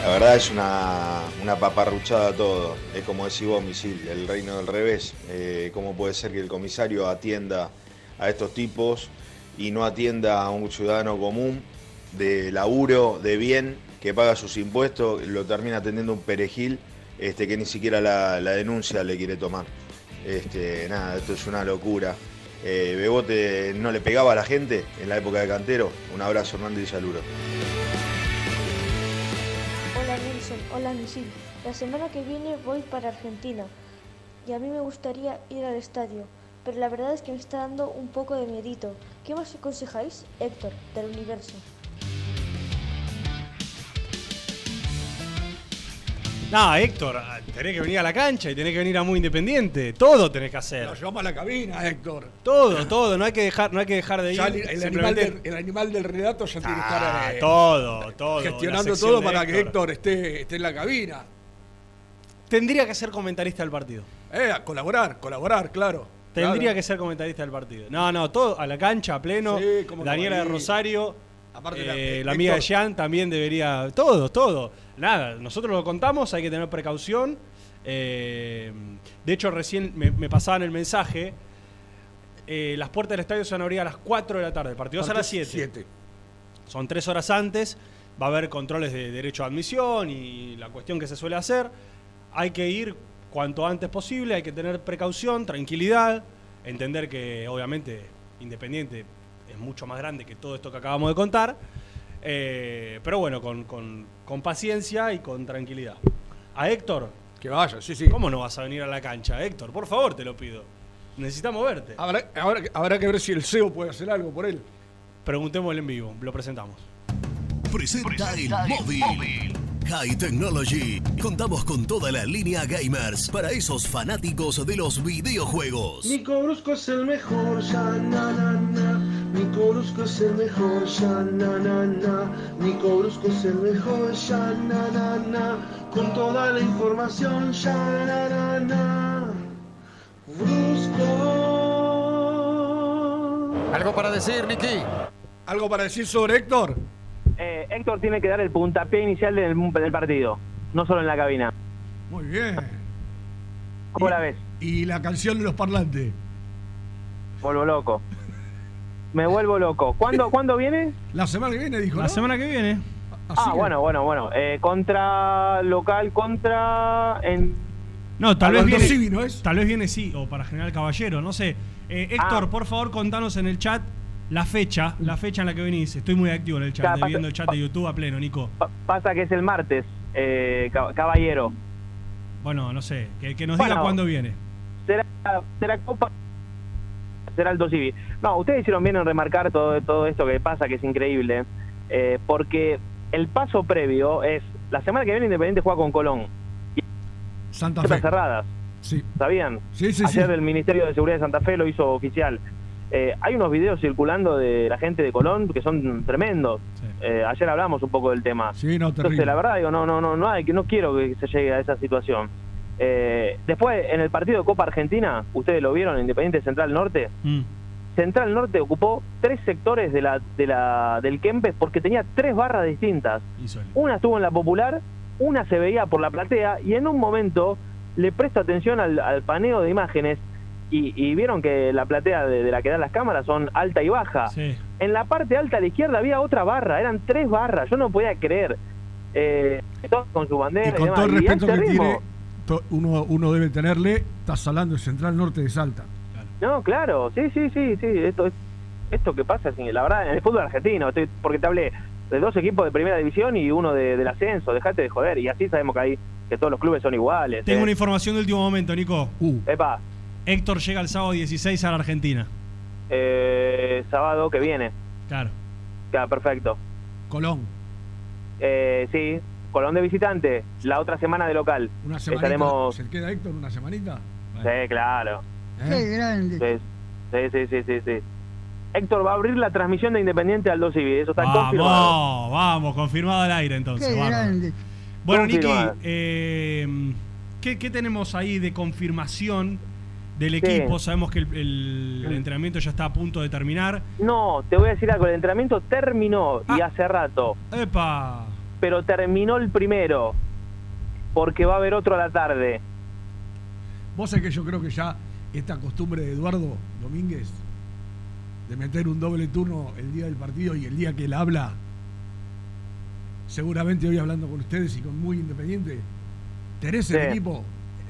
La verdad es una, una paparruchada todo. Es como decís vos, Misil, el reino del revés. Eh, ¿Cómo puede ser que el comisario atienda a estos tipos y no atienda a un ciudadano común de laburo, de bien, que paga sus impuestos, lo termina atendiendo un perejil este, que ni siquiera la, denuncia le quiere tomar? Este, nada, esto es una locura. Eh, Bebote no le pegaba a la gente en la época de Cantero. Un abrazo, Hernández y Saluro. Hola Nelson, hola Misil. La semana que viene voy para Argentina y a mí me gustaría ir al estadio, pero la verdad es que me está dando un poco de miedito. ¿Qué más aconsejáis? Héctor, del universo. No, Héctor, ah, tenés que venir a la cancha y tenés que venir a Muy Independiente. Todo tenés que hacer. Lo llevamos a la cabina, Héctor. Todo, todo. No hay que dejar, no hay que dejar de ir. Ya el, el animal del, el animal del relato ya tiene que estar eh, todo, todo. gestionando todo para que Héctor. Esté, esté en la cabina. Tendría que ser comentarista del partido. Eh, a colaborar, colaborar, claro. Tendría Claro. que ser comentarista del partido. No, no, todo a la cancha, a pleno. Sí, Daniela de. Rosario. Aparte eh, la- Héctor- amiga de Jean también debería. Todo, todo. Nada, nosotros lo contamos, hay que tener precaución. Eh, de hecho, recién me, me pasaban el mensaje. eh, las puertas del estadio se van a abrir a las 4 de la tarde. El partido es a las 7. Siete. Son tres horas antes. Va a haber controles de derecho a admisión y la cuestión que se suele hacer. Hay que ir cuanto antes posible, hay que tener precaución, tranquilidad, entender que obviamente Independiente es mucho más grande que todo esto que acabamos de contar. Eh, pero bueno, con, con- con paciencia y con tranquilidad. A Héctor. Que vaya, sí, sí. ¿Cómo no vas a venir a la cancha, Héctor? Por favor, te lo pido. Necesitamos verte. Habrá, habrá, habrá que ver si el CEO puede hacer algo por él. Preguntémosle en vivo, lo presentamos. Presenta el móvil. High Technology. Contamos con toda la línea gamers para esos fanáticos de los videojuegos. Nico Brusco es el mejor, ya na na na. Nico Brusco es el mejor, ya na na na. Nico Brusco es el mejor, ya na na na. Con toda la información, ya na na na. Brusco. ¿Algo para decir, Nicky? ¿Algo para decir sobre Héctor? Eh, Héctor tiene que dar el puntapié inicial del, del partido, no solo en la cabina. Muy bien. ¿Cómo la ves? Y la canción de los parlantes. Vuelvo loco. Me vuelvo loco. ¿Cuándo, ¿cuándo viene? La semana que viene, dijo. La ¿no? semana que viene. Ah, bueno, bueno, bueno. Eh, contra local, contra en No, tal vez viene. Civi, ¿no es? Tal vez viene sí, o para General Caballero, no sé. Eh, Héctor, Ah. por favor, contanos en el chat la fecha, la fecha en la que venís. Estoy muy activo en el chat, Ya, eh, pasa- viendo el chat de YouTube a pleno, Nico. pa- pasa que es el martes, eh, cab- caballero. Bueno, no sé, que, que nos Bueno. diga cuándo viene. Será, será Copa, será Alto Civi. No, ustedes hicieron bien en remarcar todo, todo esto que pasa, que es increíble, eh, porque el paso previo es, la semana que viene Independiente juega con Colón. Santa Puertas Fe. cerradas. Sí. ¿Sabían? Sí, sí, Ayer sí. el Ministerio de Seguridad de Santa Fe lo hizo oficial. Eh, hay unos videos circulando de la gente de Colón que son tremendos. Eh, ayer hablamos un poco del tema. Sí, no, Entonces, la verdad, digo, no, no, no, no, hay, que no quiero que se llegue a esa situación. Eh, después, en el partido de Copa Argentina, ustedes lo vieron, Independiente Central Norte. Mm. Central Norte ocupó tres sectores de la, de la, del Kempes porque tenía tres barras distintas. Una estuvo en la popular, una se veía por la platea y en un momento le presto atención al, al paneo de imágenes y, y vieron que la platea de, de la que dan las cámaras son alta y baja. En la parte alta a la izquierda había otra barra, eran tres barras, yo no podía creer. Eh, todos con su bandera Y con demás, todo el y respeto ese que ritmo- tiene, uno, uno debe tenerle, estás hablando de Central Norte de Salta. No, claro, sí, sí, sí, sí. Esto es esto que pasa, sí, la verdad, en el fútbol argentino, estoy- porque te hablé de dos equipos de primera división y uno de- del ascenso, dejate de joder. Y así sabemos que hay que todos los clubes son iguales. Tengo eh. una información de último momento, Nico. Epa, Héctor llega el sábado 16 a la Argentina. eh, sábado que viene. Claro. Claro, perfecto. Colón. Eh, sí, Colón de visitante, la otra semana de local. Una semanita. Estaremos... ¿Se queda Héctor una semanita? Sí, claro. Qué grande. Sí, sí, sí, sí, sí. Héctor va a abrir la transmisión de Independiente Aldo Civil, eso está confirmado. Vamos, vamos, confirmado al aire entonces. Qué grande. Bueno, Niki, eh, ¿qué, qué tenemos ahí de confirmación del Sí. equipo? Sabemos que el, el- el entrenamiento ya está a punto de terminar. No, te voy a decir algo, el entrenamiento terminó Ah. y hace rato. ¡Epa! Pero terminó el primero, porque va a haber otro a la tarde. Vos sabés que yo creo que ya esta costumbre de Eduardo Domínguez de meter un doble turno el día del partido y el día que él habla, seguramente hoy hablando con ustedes y con Muy Independiente, tenés el equipo,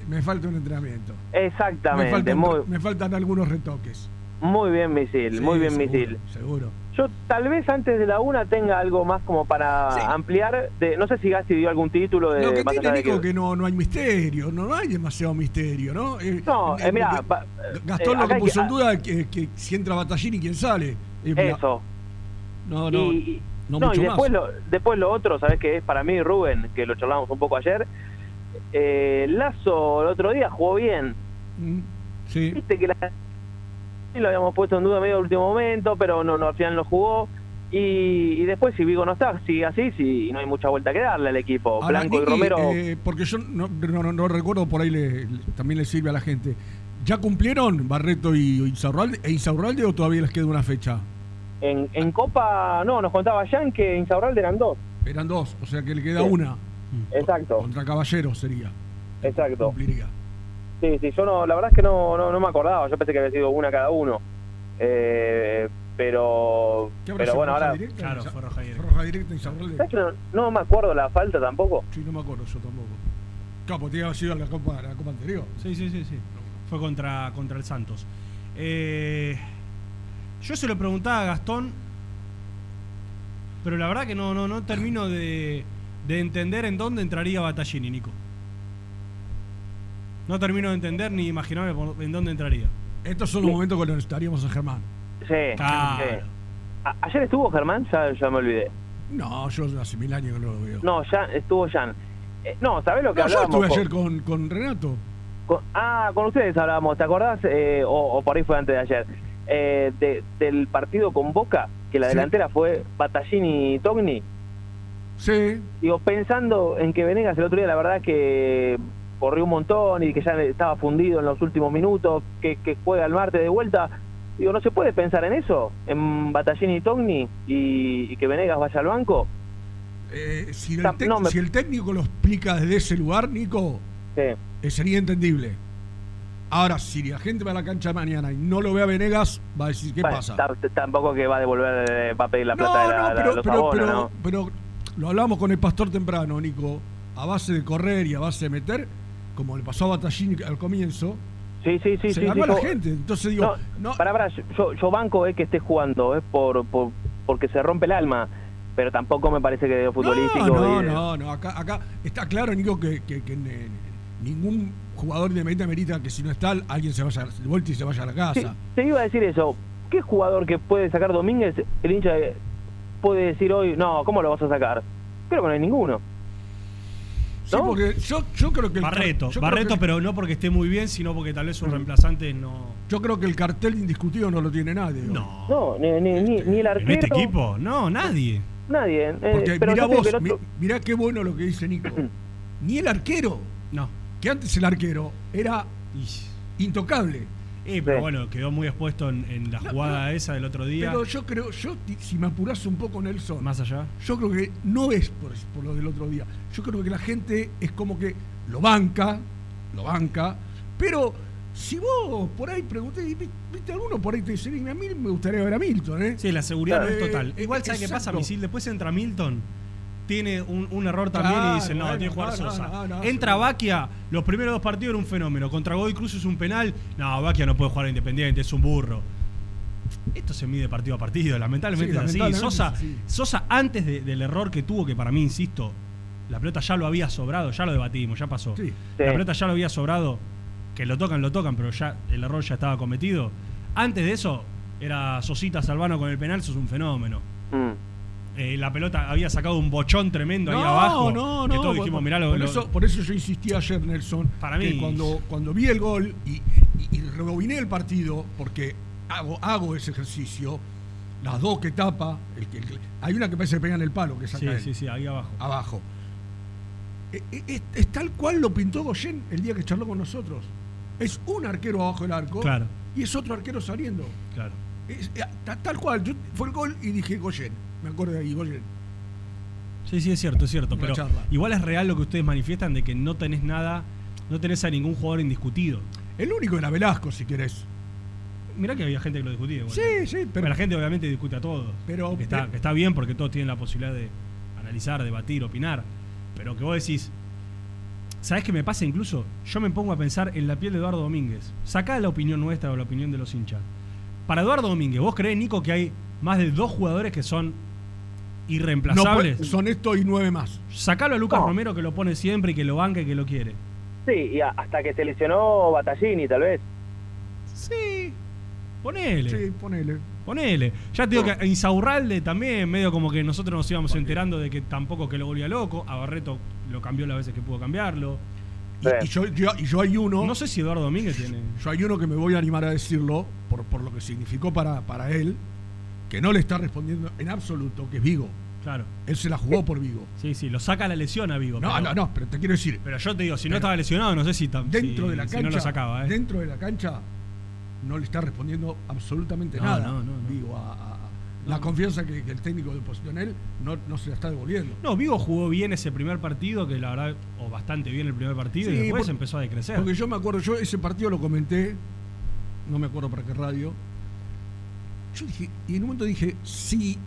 me falta un entrenamiento. Exactamente, Me faltan, muy, me faltan algunos retoques. muy bien misil, Sí, muy bien seguro, misil. Seguro. Yo tal vez antes de la una tenga algo más como para ampliar. De, no sé si Gasti dio algún título de Lo que tiene de Nico que- que no, no hay misterio, no, no hay demasiado misterio, ¿no? Eh, No, eh, porque va- Gastón eh, lo que puso que- en duda es que, que si entra Batallín y quién sale. Eh, mira, Eso. No, no, y, no mucho y después más. lo, después lo otro, ¿sabes qué es para mí, Rubén? Que lo charlamos un poco ayer. Eh, Lazo el otro día jugó bien. Mm, Sí. Viste que la, lo habíamos puesto en duda medio de último momento, pero no, no al final no jugó. Y, y después, si Vigo no está, sigue así, si no hay mucha vuelta que darle al equipo. Ahora, Blanco y Romero. eh, porque yo no, no- no- no recuerdo, por ahí le- le- también le sirve a la gente. ¿Ya cumplieron Barreto y Insaurralde, e Insaurralde o todavía les queda una fecha? En, en Copa, no, nos contaba Jan que Insaurralde eran dos. Eran dos, o sea que le queda Sí. una. Exacto. Contra Caballeros sería. Exacto. Cumpliría. Sí, sí, yo no, la verdad es que no, no, no me acordaba, yo pensé que había sido una cada uno. Eh, pero ¿Qué pero sido, bueno, roja ahora... directa? Claro, fue roja directa. Roja directa Insaurralde. ¿Sabes que no, no me acuerdo la falta tampoco? Sí, no me acuerdo yo tampoco. Claro, porque tiene que haber sido la copa, la copa anterior. Sí, sí, sí, sí. Fue contra, contra el Santos. Eh, yo se lo preguntaba a Gastón, pero la verdad que no, no, no termino de, de entender en dónde entraría Battaglini, Nico. No termino de entender ni imaginarme por- en dónde entraría. Estos son los momentos cuando estaríamos a Germán. Sí. Claro. sí. A- ¿Ayer estuvo Germán? Ya, ya me olvidé. No, yo hace mil años que no lo veo. No, ya estuvo Jan. Eh, no, ¿sabés lo que No, yo hablábamos? estuve con- ayer con, con Renato. con- ah, con ustedes hablábamos, ¿te acordás? Eh, o, o por ahí fue antes de ayer. Eh, de- del partido con Boca, que la Sí. delantera fue Battaglini y Togni. Sí. Digo, pensando en que Venegas el otro día, la verdad que corrió un montón y que ya estaba fundido en los últimos minutos, que, que juega el martes de vuelta. Digo, ¿no se puede pensar en eso? ¿En Battaglini y Togni? Y, y que Venegas vaya al banco? Eh, si, el Tam- tec- no, me- si el técnico lo explica desde ese lugar, Nico, eh, sería entendible. Ahora, si la gente va a la cancha mañana y no lo ve a Venegas, va a decir, ¿qué Bueno, pasa? ta- tampoco que va a devolver, eh, va a pedir la No, plata de la, no, la- pero, los pero, abonos, pero, ¿no? pero lo hablamos con el pastor temprano, Nico, a base de correr y a base de meter, como le pasó a Batallín al comienzo, Sí, sí, sí. se sí, ganó sí, a la yo- gente. Entonces digo, no, Para, para, yo, yo banco es que esté jugando, es por, por porque se rompe el alma, pero tampoco me parece que de futbolístico. No, y de- no, no. Acá, acá está claro, Nico, que, que- que ningún jugador de Independiente merita que si no está, alguien se vaya de vuelta y se vaya a la Sí, casa. te iba a decir eso. ¿Qué jugador que puede sacar Domínguez, el hincha de- puede decir hoy, no, ¿cómo lo vas a sacar? Creo que no hay ninguno. Sí, porque yo, yo creo que el Barreto, yo creo Barreto, que- pero no porque esté muy bien, sino porque tal vez sus reemplazantes no. Yo creo que el cartel indiscutido no lo tiene nadie. hoy. No, ni, ni, ni, ni el arquero. En este equipo, no, nadie. Nadie. eh, Porque pero mirá vos, mi- mirá qué bueno lo que dice Nico. Ni el arquero. No. Que antes el arquero era intocable. Eh, pero bueno, quedó muy expuesto en, en la jugada esa del otro día. Pero yo creo, yo si me apurás un poco, Nelson. Más allá. Yo creo que no es por, por lo del otro día. Yo creo que la gente es como que lo banca, lo banca, pero si vos por ahí pregunté, viste alguno por ahí te dice, a mí me gustaría ver a Milton, ¿eh? Sí, la seguridad no es total. eh, Igual, ¿sabes qué pasa. Misil? Después entra Milton tiene un, un error también Claro, y dicen, no, bueno, tiene que jugar no, Sosa. no, no, Entra Baquia, los primeros dos partidos era un fenómeno. Contra Godoy Cruz es un penal. No, Baquia no puede jugar a Independiente, es un burro. Esto se mide partido a partido, lamentablemente Sí, es así. Sosa, es así. Sosa, antes de- del error que tuvo, que para mí, insisto, la pelota ya lo había sobrado, ya lo debatimos, ya pasó. Sí. La pelota ya lo había sobrado, que lo tocan, lo tocan, pero ya el error ya estaba cometido. Antes de eso, era Sosita Salvano con el penal, eso es un fenómeno. Eh, la pelota había sacado un bochón tremendo ahí abajo. No, que no, todos dijimos, mirá lo, por, lo- eso, por eso yo insistí ayer, Nelson, Para que mí- cuando, cuando vi el gol y, y, y rebobiné el partido, porque hago, hago ese ejercicio, las dos que tapa, el, que- el que- hay una que parece que pega en el palo, que saca Sí, él, sí, sí, ahí abajo. abajo. E- e- Es, es tal cual lo pintó Goyen el día que charló con nosotros. Es un arquero abajo del arco Claro. y es otro arquero saliendo. Claro. Es- eh, ta- tal cual. Yo, fue el gol y dije Goyen. Me acuerdo de ahí, Goyen. Sí, sí, es cierto, es cierto. Una Pero charla. igual es real lo que ustedes manifiestan de que no tenés nada, no tenés a ningún jugador indiscutido. El único era Velasco, si querés. Mirá que había gente que lo discutía. igual. Sí, sí, pero- la gente obviamente discute a todos. Pero- está, está bien porque todos tienen la posibilidad de analizar, debatir, opinar. Pero que vos decís, ¿sabés qué me pasa incluso? Yo me pongo a pensar en la piel de Eduardo Domínguez. Sacá la opinión nuestra o la opinión de los hinchas. Para Eduardo Domínguez, ¿vos creés, Nico, que hay más de dos jugadores que son irreemplazables? puede- son esto y nueve más. Sacalo a Lucas No. Romero que lo pone siempre y que lo banca y que lo quiere. Sí, y hasta que se lesionó Battaglini, tal vez. Sí, ponele. Sí, ponele. Ponele. Ya te digo que a Insaurralde también, medio como que nosotros nos íbamos enterando de que tampoco que lo volvía loco. A Barreto lo cambió las veces que pudo cambiarlo. Y, y yo, yo- y yo hay uno. No sé si Eduardo Domínguez tiene. Yo hay uno que me voy a animar a decirlo, por, por lo que significó para, para él, que no le está respondiendo en absoluto, que es Vigo. Claro. Él se la jugó por Vigo. Sí, sí, lo saca la lesión a Vigo. No, pero, no, no, pero te quiero decir. Pero yo te digo, si no estaba lesionado, no sé si, tam- Dentro si- de la si cancha. no lo sacaba. ¿eh? Dentro de la cancha no le está respondiendo absolutamente No, nada. no, no, no. Vigo, a, la confianza que, que el técnico depositó en él no, no se la está devolviendo. No, Vigo jugó bien ese primer partido, que la verdad, o bastante bien el primer partido, y después empezó a decrecer. Porque yo me acuerdo, yo ese partido lo comenté, no me acuerdo para qué radio. Yo dije, y en un momento dije, si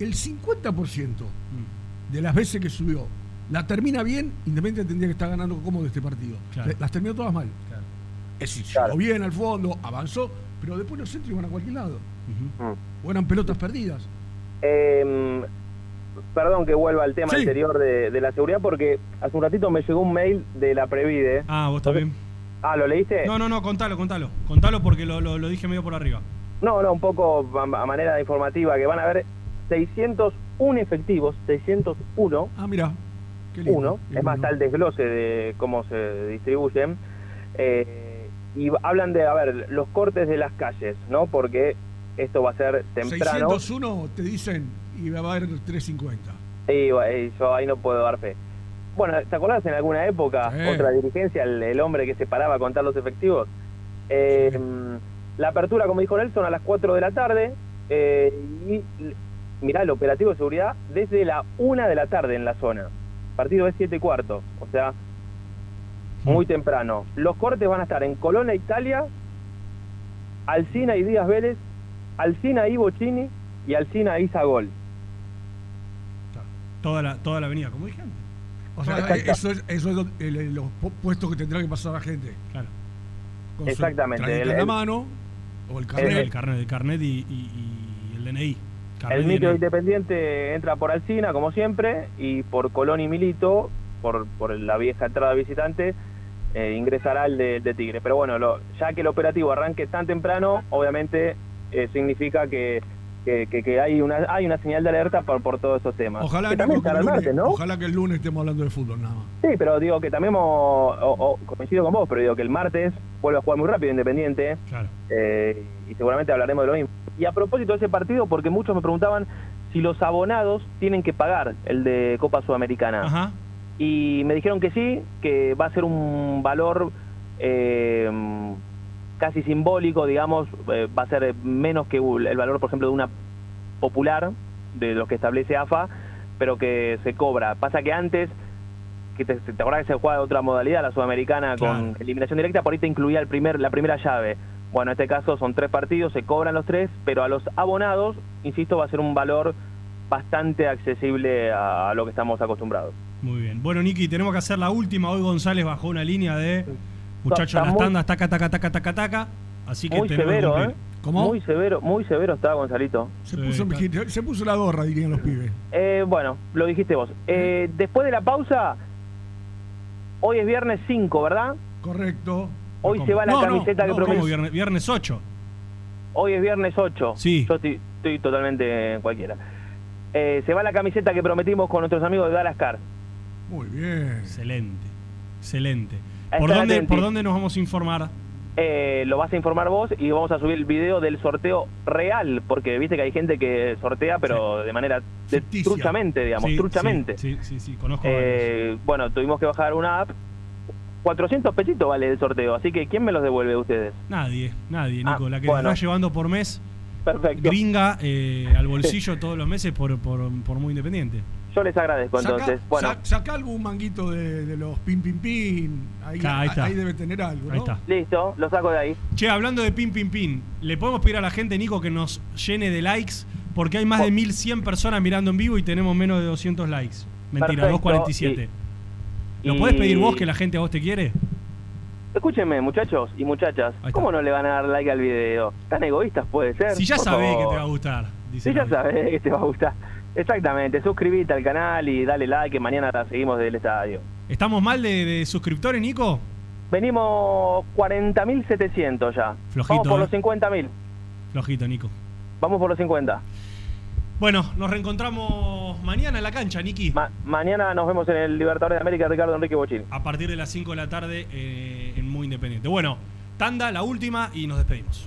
el 50% Mm. de las veces que subió la termina bien, Independiente tendría que estar ganando cómodo este partido. Claro. Las terminó todas mal. Claro. Es decir, llegó bien al fondo, avanzó, pero después los centros iban a cualquier lado. Mm. O eran pelotas perdidas. Eh, perdón que vuelva al tema Sí. anterior de, de la seguridad, porque hace un ratito me llegó un mail de la Previde. Ah, vos también. Ah, ¿lo leíste? No, no, no, contalo, contalo. Contalo porque lo, lo- lo dije medio por arriba. No, no, un poco a, a manera informativa, que van a haber 601 efectivos, 601. Ah, mira. Qué lindo. Uno, Qué es más, está el desglose de cómo se distribuyen. Eh, y hablan de, a ver, los cortes de las calles, ¿no? Porque esto va a ser temprano. 601 te dicen y va a haber 350. Y, bueno, y yo ahí no puedo dar fe. Bueno, ¿te acordás en alguna época, Sí. otra dirigencia, el, el hombre que se paraba a contar los efectivos? Eh, La apertura, como dijo Nelson, a las 4 de la tarde. eh, y mirá, el operativo de seguridad desde la 1 de la tarde en la zona. Partido es 7 y cuarto, o sea, muy temprano. Los cortes van a estar en Colonna, Italia, Alcina y Díaz Vélez, Alcina y Bocini y Alcina y Zagol. Toda la, toda la avenida, como dije antes. O sea, Exacto. eso es, eso es lo- el- el- los pu- puestos que tendrá que pasar la gente. Claro. Con su Exactamente, el- en la mano o el carnet. el carnet, el carnet y, y- y el DNI. Carnet El micro independiente entra por Alcina, como siempre, y por Colón y Milito, por, por la vieja entrada visitante, eh, ingresará el de, el de Tigre. Pero bueno, lo- ya que el operativo arranque tan temprano, obviamente eh, significa que, que, que- que hay una hay una señal de alerta por, por todos esos temas. Ojalá, que también el lunes, ¿no? ojalá que el lunes estemos hablando de fútbol nada más. Sí, pero digo que también, o- coincido con vos, pero digo que el martes vuelve a jugar muy rápido Independiente. Claro. eh, y seguramente hablaremos de lo mismo. Y a propósito de ese partido, porque muchos me preguntaban si los abonados tienen que pagar el de Copa Sudamericana. Ajá. Y me dijeron que sí, que va a ser un valor eh, casi simbólico, digamos, eh, va a ser menos que el valor, por ejemplo, de una popular, de los que establece AFA, pero que se cobra. Pasa que antes, que te, te acordás que se jugaba de otra modalidad, la sudamericana con eliminación directa, por ahí te incluía el primer, la primera llave. Bueno, en este caso son tres partidos, se cobran los tres, pero a los abonados, insisto, va a ser un valor bastante accesible a, a lo que estamos acostumbrados. Muy bien. Bueno, Niki, tenemos que hacer la última. Hoy González bajó una línea de muchachos Está las muy- tandas, taca, taca, taca, taca, taca. Así que Muy severo. ¿eh? Muy severo, muy severo está Gonzalito. Se puso, se puso la gorra, dirían los pibes. Eh, bueno, lo dijiste vos. Eh, después de la pausa, hoy es viernes 5, ¿verdad? Correcto. Hoy se va la No, no, camiseta que no, prometí. ¿cómo viernes, viernes 8. Hoy es viernes 8. Sí. Yo estoy, estoy totalmente en cualquiera. Eh, se va la camiseta que prometimos con nuestros amigos de Galascar. Muy bien. Excelente. Excelente. ¿Por dónde. ¿Por dónde nos vamos a informar? Eh, lo vas a informar vos y vamos a subir el video del sorteo real, porque viste que hay gente que sortea, pero de manera de- truchamente, digamos, Sí, truchamente. Sí, sí, sí, conozco. Eh, bueno, tuvimos que bajar una app. 400 pesitos vale el sorteo, así que ¿quién me los devuelve a ustedes? Nadie, nadie, Ah, Nico. la que bueno. llevando por mes, Perfecto. gringa, eh, al bolsillo todos los meses por, por, por muy independiente. Yo les agradezco Saca, entonces. Bueno, sa- saca algún manguito de, de los pin pin pin. Ahí, está. ahí debe tener algo, ¿no? Ahí está. listo, lo saco de ahí. Che, hablando de pin, pin, pin, ¿le podemos pedir a la gente, Nico, que nos llene de likes? Porque hay más de 1100 personas mirando en vivo y tenemos menos de 200 likes. Mentira, Perfecto, 247. ¿Lo y- podés pedir vos que la gente a vos te quiere? Escúchenme, muchachos y muchachas, ¿cómo no le van a dar like al video? ¿Tan egoístas puede ser? Si ya sabés que te va a gustar. dice Si ya sabés que te va a gustar. Exactamente, suscríbete al canal y dale like que mañana la seguimos del estadio. ¿Estamos mal de, de suscriptores, Nico? Venimos 40.700 ya. Flojito, Vamos por ¿eh? los 50.000. Flojito, Nico. Vamos por los 50. Bueno, nos reencontramos mañana en la cancha, Niki. mañana nos vemos en el Libertadores de América Ricardo Enrique Bochín. A partir de las 5 de la tarde eh, en Muy Independiente. Bueno, tanda, la última y nos despedimos.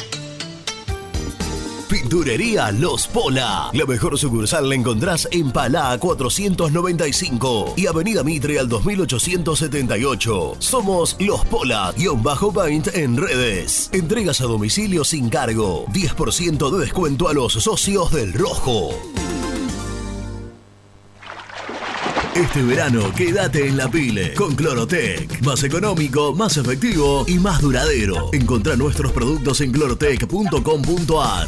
Pinturería Los Pola. La mejor sucursal la encontrás en Palá 495 y Avenida Mitre al 2878. Somos Los Pola, guion bajo paint en redes. Entregas a domicilio sin cargo. 10% de descuento a los socios del Rojo. Este verano quédate en la pile con Clorotec. Más económico, más efectivo y más duradero. Encontrá nuestros productos en clorotec.com.ar.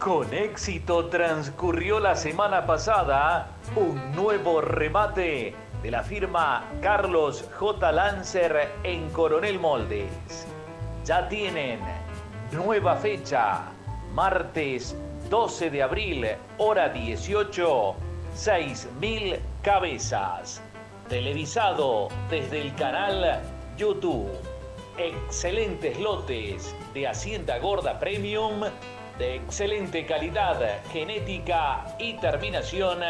Con éxito transcurrió la semana pasada un nuevo remate de la firma Carlos J. Lancer en Coronel Moldes. Ya tienen nueva fecha, martes 12 de abril, hora 18, 6.000 cabezas. Televisado desde el canal YouTube. Excelentes lotes de Hacienda Gorda Premium de excelente calidad genética y terminación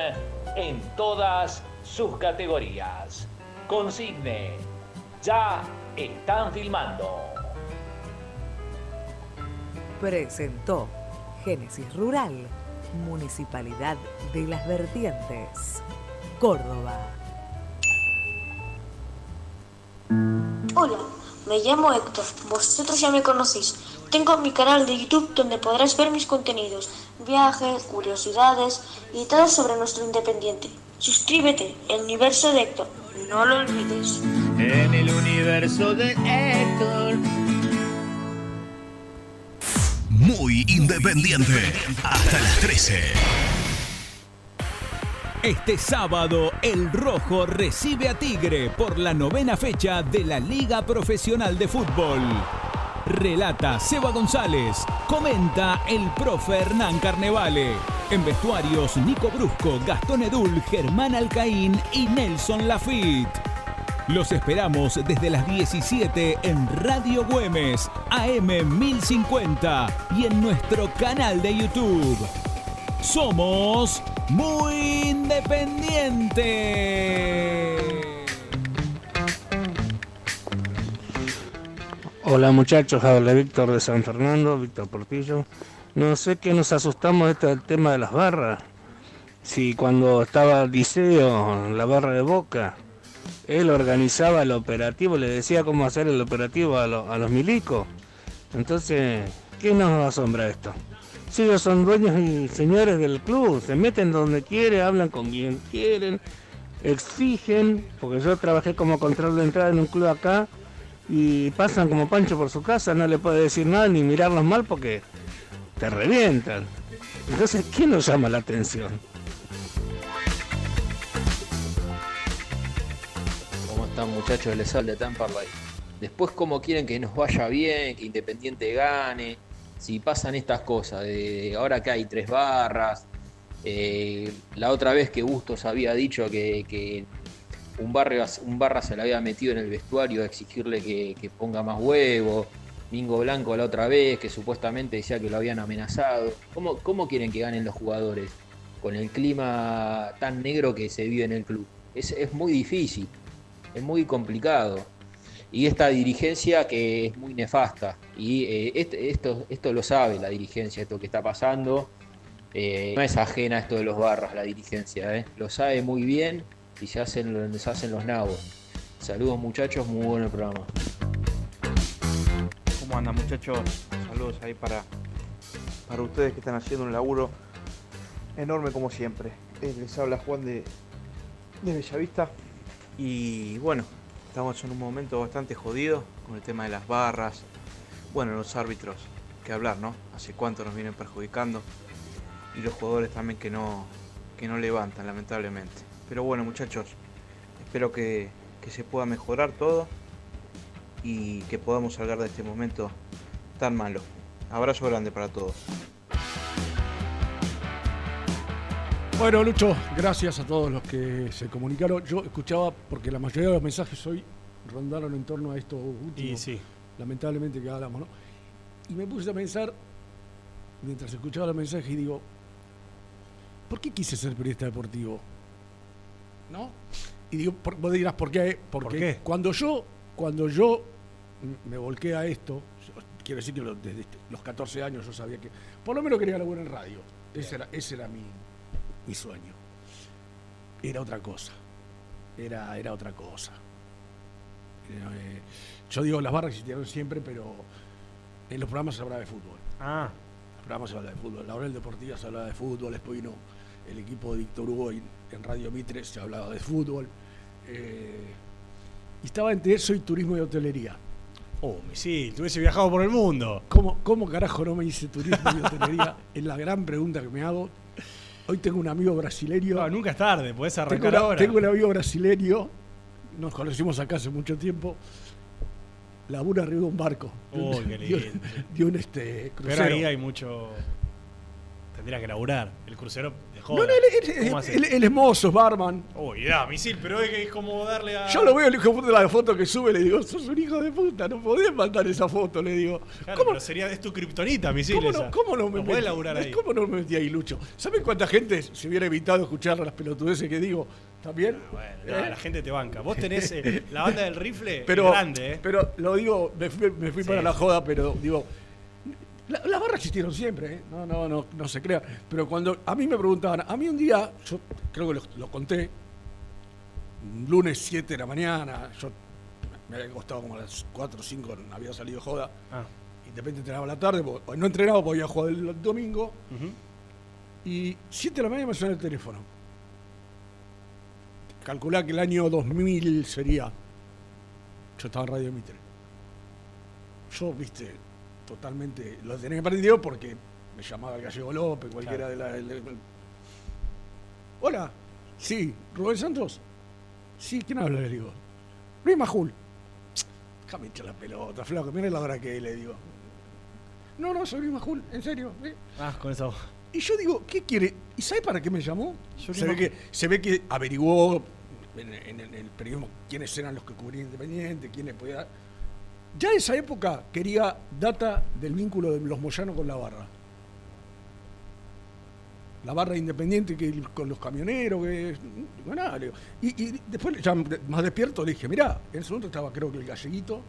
en todas sus categorías. Consigne, ya están filmando. Presentó Génesis Rural, Municipalidad de las Vertientes, Córdoba. Hola, me llamo Héctor, vosotros ya me conocéis. Tengo mi canal de YouTube donde podrás ver mis contenidos, viajes, curiosidades y todo sobre nuestro independiente. Suscríbete, el universo de Héctor, no lo olvides. En el universo de Héctor. Muy independiente. Hasta las 13. Este sábado, el Rojo recibe a Tigre por la novena fecha de la Liga Profesional de Fútbol. Relata Seba González. Comenta el profe Hernán Carnevale. En vestuarios, Nico Brusco, Gastón Edul, Germán Alcaín y Nelson Lafitte. Los esperamos desde las 17 en Radio Güemes, AM 1050 y en nuestro canal de YouTube. Somos muy independientes. Hola muchachos, habla Víctor de San Fernando, Víctor Portillo. No sé qué nos asustamos este del tema de las barras. Si cuando estaba Liceo, la barra de Boca, él organizaba el operativo, le decía cómo hacer el operativo a, a los milicos. Entonces, ¿qué nos asombra esto? Si ellos son dueños y señores del club, se meten donde quieren, hablan con quien quieren, exigen, porque yo trabajé como control de entrada en un club acá y pasan como pancho por su casa, no le puede decir nada ni mirarlos mal porque te revientan. Entonces, ¿quién nos llama la atención? ¿Cómo están muchachos? Les habla Tamparlay. Después, ¿cómo quieren que nos vaya bien, que Independiente gane? Si pasan estas cosas, de ahora que hay tres barras, eh, la otra vez que Bustos había dicho que, que un, un barra se le había metido en el vestuario a exigirle que, ponga más huevo. Mingo Blanco la otra vez, que supuestamente decía que lo habían amenazado. ¿Cómo, ¿Cómo quieren que ganen los jugadores? Con el clima tan negro que se vive en el club. Es, es muy difícil, es muy complicado. Y esta dirigencia que es muy nefasta. Y eh, este- esto, esto lo sabe la dirigencia, esto que está pasando. Eh, no es ajena esto de los barras, la dirigencia. eh. Lo sabe muy bien y se hacen, se hacen los nabos. Saludos muchachos, muy bueno el programa. ¿Cómo andan muchachos? Saludos ahí para, para ustedes que están haciendo un laburo enorme como siempre. Eh, les habla Juan de, de Bellavista y bueno, estamos en un momento bastante jodido con el tema de las barras, bueno, los árbitros, que hablar, ¿no? Hace cuánto nos vienen perjudicando y los jugadores también que no, que no levantan, lamentablemente. Pero bueno muchachos, espero que, que se pueda mejorar todo y que podamos salir de este momento tan malo. Abrazo grande para todos. Bueno, Lucho, gracias a todos los que se comunicaron. Yo escuchaba, porque la mayoría de los mensajes hoy rondaron en torno a esto último. Y sí. Lamentablemente que hablamos, ¿no? Y me puse a pensar, mientras escuchaba los mensajes, y digo, ¿por qué quise ser periodista deportivo? ¿No? Y digo, por- vos dirás, ¿por qué? Porque ¿Por qué? cuando yo, cuando yo me volqué a esto, quiero decir que desde los 14 años yo sabía que, por lo menos quería laburar en radio. Ese era, ese era mi, mi sueño. Era otra cosa. Era, era otra cosa. Eh, yo digo, las barras existieron siempre, pero en los programas se hablaba de fútbol. Ah. En los programas se hablaba de fútbol. La hora del deportiva se hablaba de fútbol, después vino el equipo de Víctor Hugo y en Radio Mitre se hablaba de fútbol. Eh, y estaba entre eso y turismo y hotelería. Oh, misil, tú hubiese viajado por el mundo. ¿Cómo, ¿Cómo carajo no me hice turismo y hotelería? es la gran pregunta que me hago. Hoy tengo un amigo brasileño. Nunca es tarde, podés Tengo, arrancar una- ahora. tengo un amigo brasileño, nos conocimos acá hace mucho tiempo, labura arriba de un barco. de Uy, qué de un- lindo. de un, este, crucero. Pero ahí hay mucho. Tendría que laburar. El crucero. No, no, él, él- él- él es mozo, barman. Uy, da, misil, pero es, que es como darle a. Yo lo veo, el hijo de puta, la foto que sube, le digo, sos un hijo de puta, no podés mandar esa foto, le digo. Claro, pero sería, es tu kriptonita, misil. ¿Cómo esa. no, cómo no me metí? laburar ahí. ¿Cómo no me metí ahí, Lucho? ¿Saben cuánta gente se hubiera evitado escuchar las pelotudeces que digo? ¿También? ¿Eh? la gente te banca. Vos tenés eh, la banda del rifle pero, grande, ¿eh? Pero lo digo, me fui, me fui Sí, para la joda, pero digo, la- las barras existieron siempre, ¿eh? no, no, no, no se crea. Pero cuando a mí me preguntaban, a mí un día, yo creo que lo, lo conté, un lunes 7 de la mañana, yo me había acostado como a las 4 o 5, había salido joda, Ah. y de repente entrenaba a la tarde, porque- no entrenaba porque había jugado el domingo, y 7 de la mañana me suena el teléfono. Calculá que el año 2000 sería. Yo estaba en Radio Mitre. Yo, viste, totalmente. Lo tenía prendido porque me llamaba el Gallego López, cualquiera de la. Hola, sí, Rubén Santos. Sí, ¿quién habla? Le digo. Luis Majul. Déjame echar la pelota, flaco, mira la hora que es", le digo. No, no, soy Luis Majul, en serio. ¿eh? Ah, con esa voz. Y yo digo, ¿qué quiere? ¿Y sabe para qué me llamó? Yo se, ve que, se ve que averiguó en, en- en el periodismo quiénes eran los que cubrían Independiente, quiénes podía... Ya en esa época quería data del vínculo de los Moyanos con la barra. La barra independiente que con los camioneros, que. Bueno, nada. Y, y después, ya más despierto, le dije, mirá, en ese momento estaba creo que el galleguito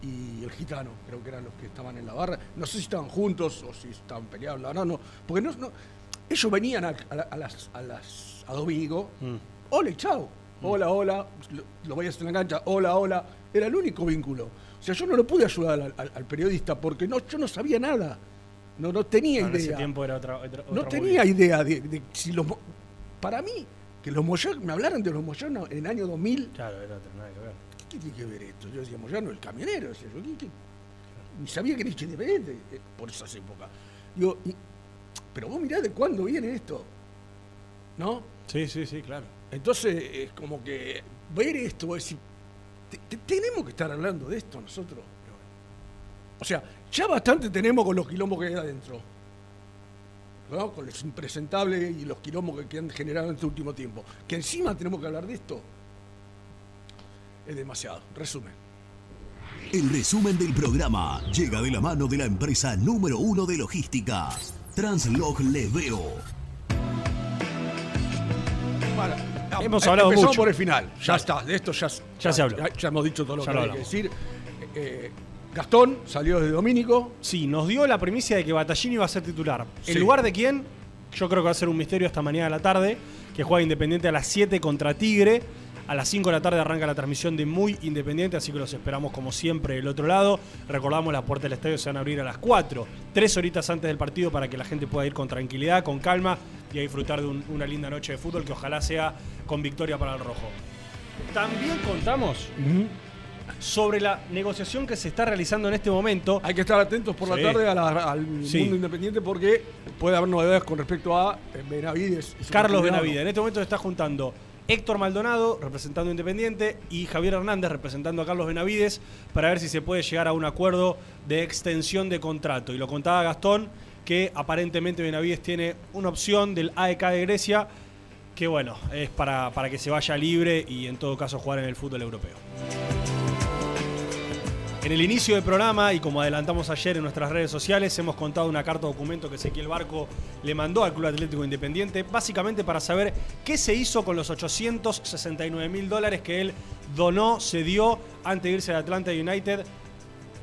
y el gitano, creo que eran los que estaban en la barra. No sé si estaban juntos o si estaban peleados, no, no, porque no, no- ellos venían a, a la- a las, a las a Domingo, hola y chao, hola, hola, lo, lo veías en la cancha, hola, hola, era el único vínculo. O sea, yo no lo pude ayudar al, al- al periodista porque no, yo no sabía nada. No, no tenía No, en ese idea. tiempo era otra, otra- no otra tenía movida. idea de, de si los. Para mí, que los Moyano, me hablaron de los Moyano en el año 2000. Claro, era nada que ver. ¿Qué tiene que ver esto? Yo decía Moyano, el camionero. decía yo, ¿qué- qué? Ni sabía que era independiente eh, por esas épocas. Digo, y- pero vos mirá de cuándo viene esto. ¿No? Sí, sí, sí, claro. Entonces, es como que ver esto, es decir, te- te- tenemos que estar hablando de esto nosotros. O sea, ya bastante tenemos con los quilombos que hay adentro. ¿no? Con los impresentables y los quilombos que, han generado en este último tiempo. Que encima tenemos que hablar de esto. Es demasiado. Resumen. El resumen del programa llega de la mano de la empresa número uno de logística, Translog Leveo. Bueno, Hemos eh, hablado empezamos mucho. por el final. Ya está, de esto ya, Ya se habló. Ya, ya hemos dicho todo lo que hay que decir. Eh, Gastón salió desde Domínico. Sí, nos dio la primicia de que Batallini va a ser titular. Sí. ¿En lugar de quién? Yo creo que va a ser un misterio esta mañana de la tarde, que juega Independiente a las 7 contra Tigre. A las 5 de la tarde arranca la transmisión de Muy Independiente, así que los esperamos como siempre del otro lado. Recordamos, las puertas del estadio se van a abrir a las 4, tres horitas antes del partido para que la gente pueda ir con tranquilidad, con calma y a disfrutar de un- una linda noche de fútbol que ojalá sea con victoria para el rojo. También contamos sobre la negociación que se está realizando en este momento. Hay que estar atentos por Sí. la tarde a la- al Sí. mundo independiente porque puede haber novedades con respecto a eh, Benavides. Carlos Benavides. En este momento se está juntando Héctor Maldonado, representando a Independiente, y Javier Hernández, representando a Carlos Benavides, para ver si se puede llegar a un acuerdo de extensión de contrato. Y lo contaba Gastón, que aparentemente Benavides tiene una opción del AEK de Grecia, que bueno, es para, para que se vaya libre y en todo caso jugar en el fútbol europeo. En el inicio del programa, y como adelantamos ayer en nuestras redes sociales, hemos contado una carta documento que Ezequiel Barco le mandó al Club Atlético Independiente, básicamente para saber qué se hizo con los 869 mil dólares que él donó, se dio antes de irse de Atlanta United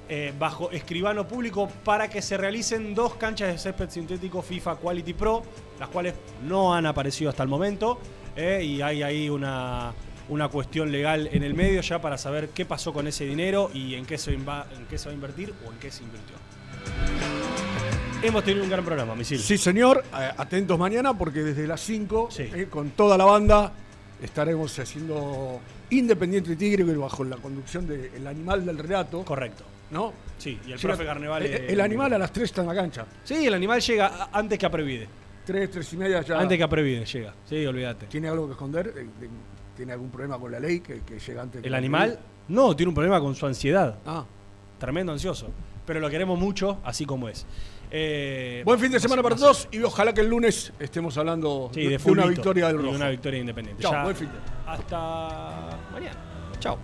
eh, bajo escribano público para que se realicen dos canchas de césped sintético FIFA Quality Pro, las cuales no han aparecido hasta el momento, eh, y hay ahí una, una cuestión legal en el medio ya para saber qué pasó con ese dinero y en qué se, inva- en qué se va a invertir o en qué se invirtió. Hemos tenido un gran programa, Misil. Sí, señor. Eh, atentos mañana porque desde las 5, eh, con toda la banda, estaremos haciendo Independiente Tigre bajo la conducción del animal del relato. Correcto. ¿No? Sí, y el Llega- profe Carnevale- eh, El, animal a las 3 está en la cancha. Sí, el animal llega antes que a Previde. 3, 3 y media ya. Antes que a Previde llega. Sí, olvídate. ¿Tiene algo que esconder? ¿Tiene algún problema con la ley que, que llega antes? El animal ley? no, tiene un problema con su ansiedad. Ah. Tremendo ansioso. Pero lo queremos mucho, así como es. Eh, Buen fin de semana para todos y ojalá que el lunes estemos hablando Sí, de, de, de una victoria del de rojo. una victoria independiente. Chao, buen fin de Hasta mañana. Chao.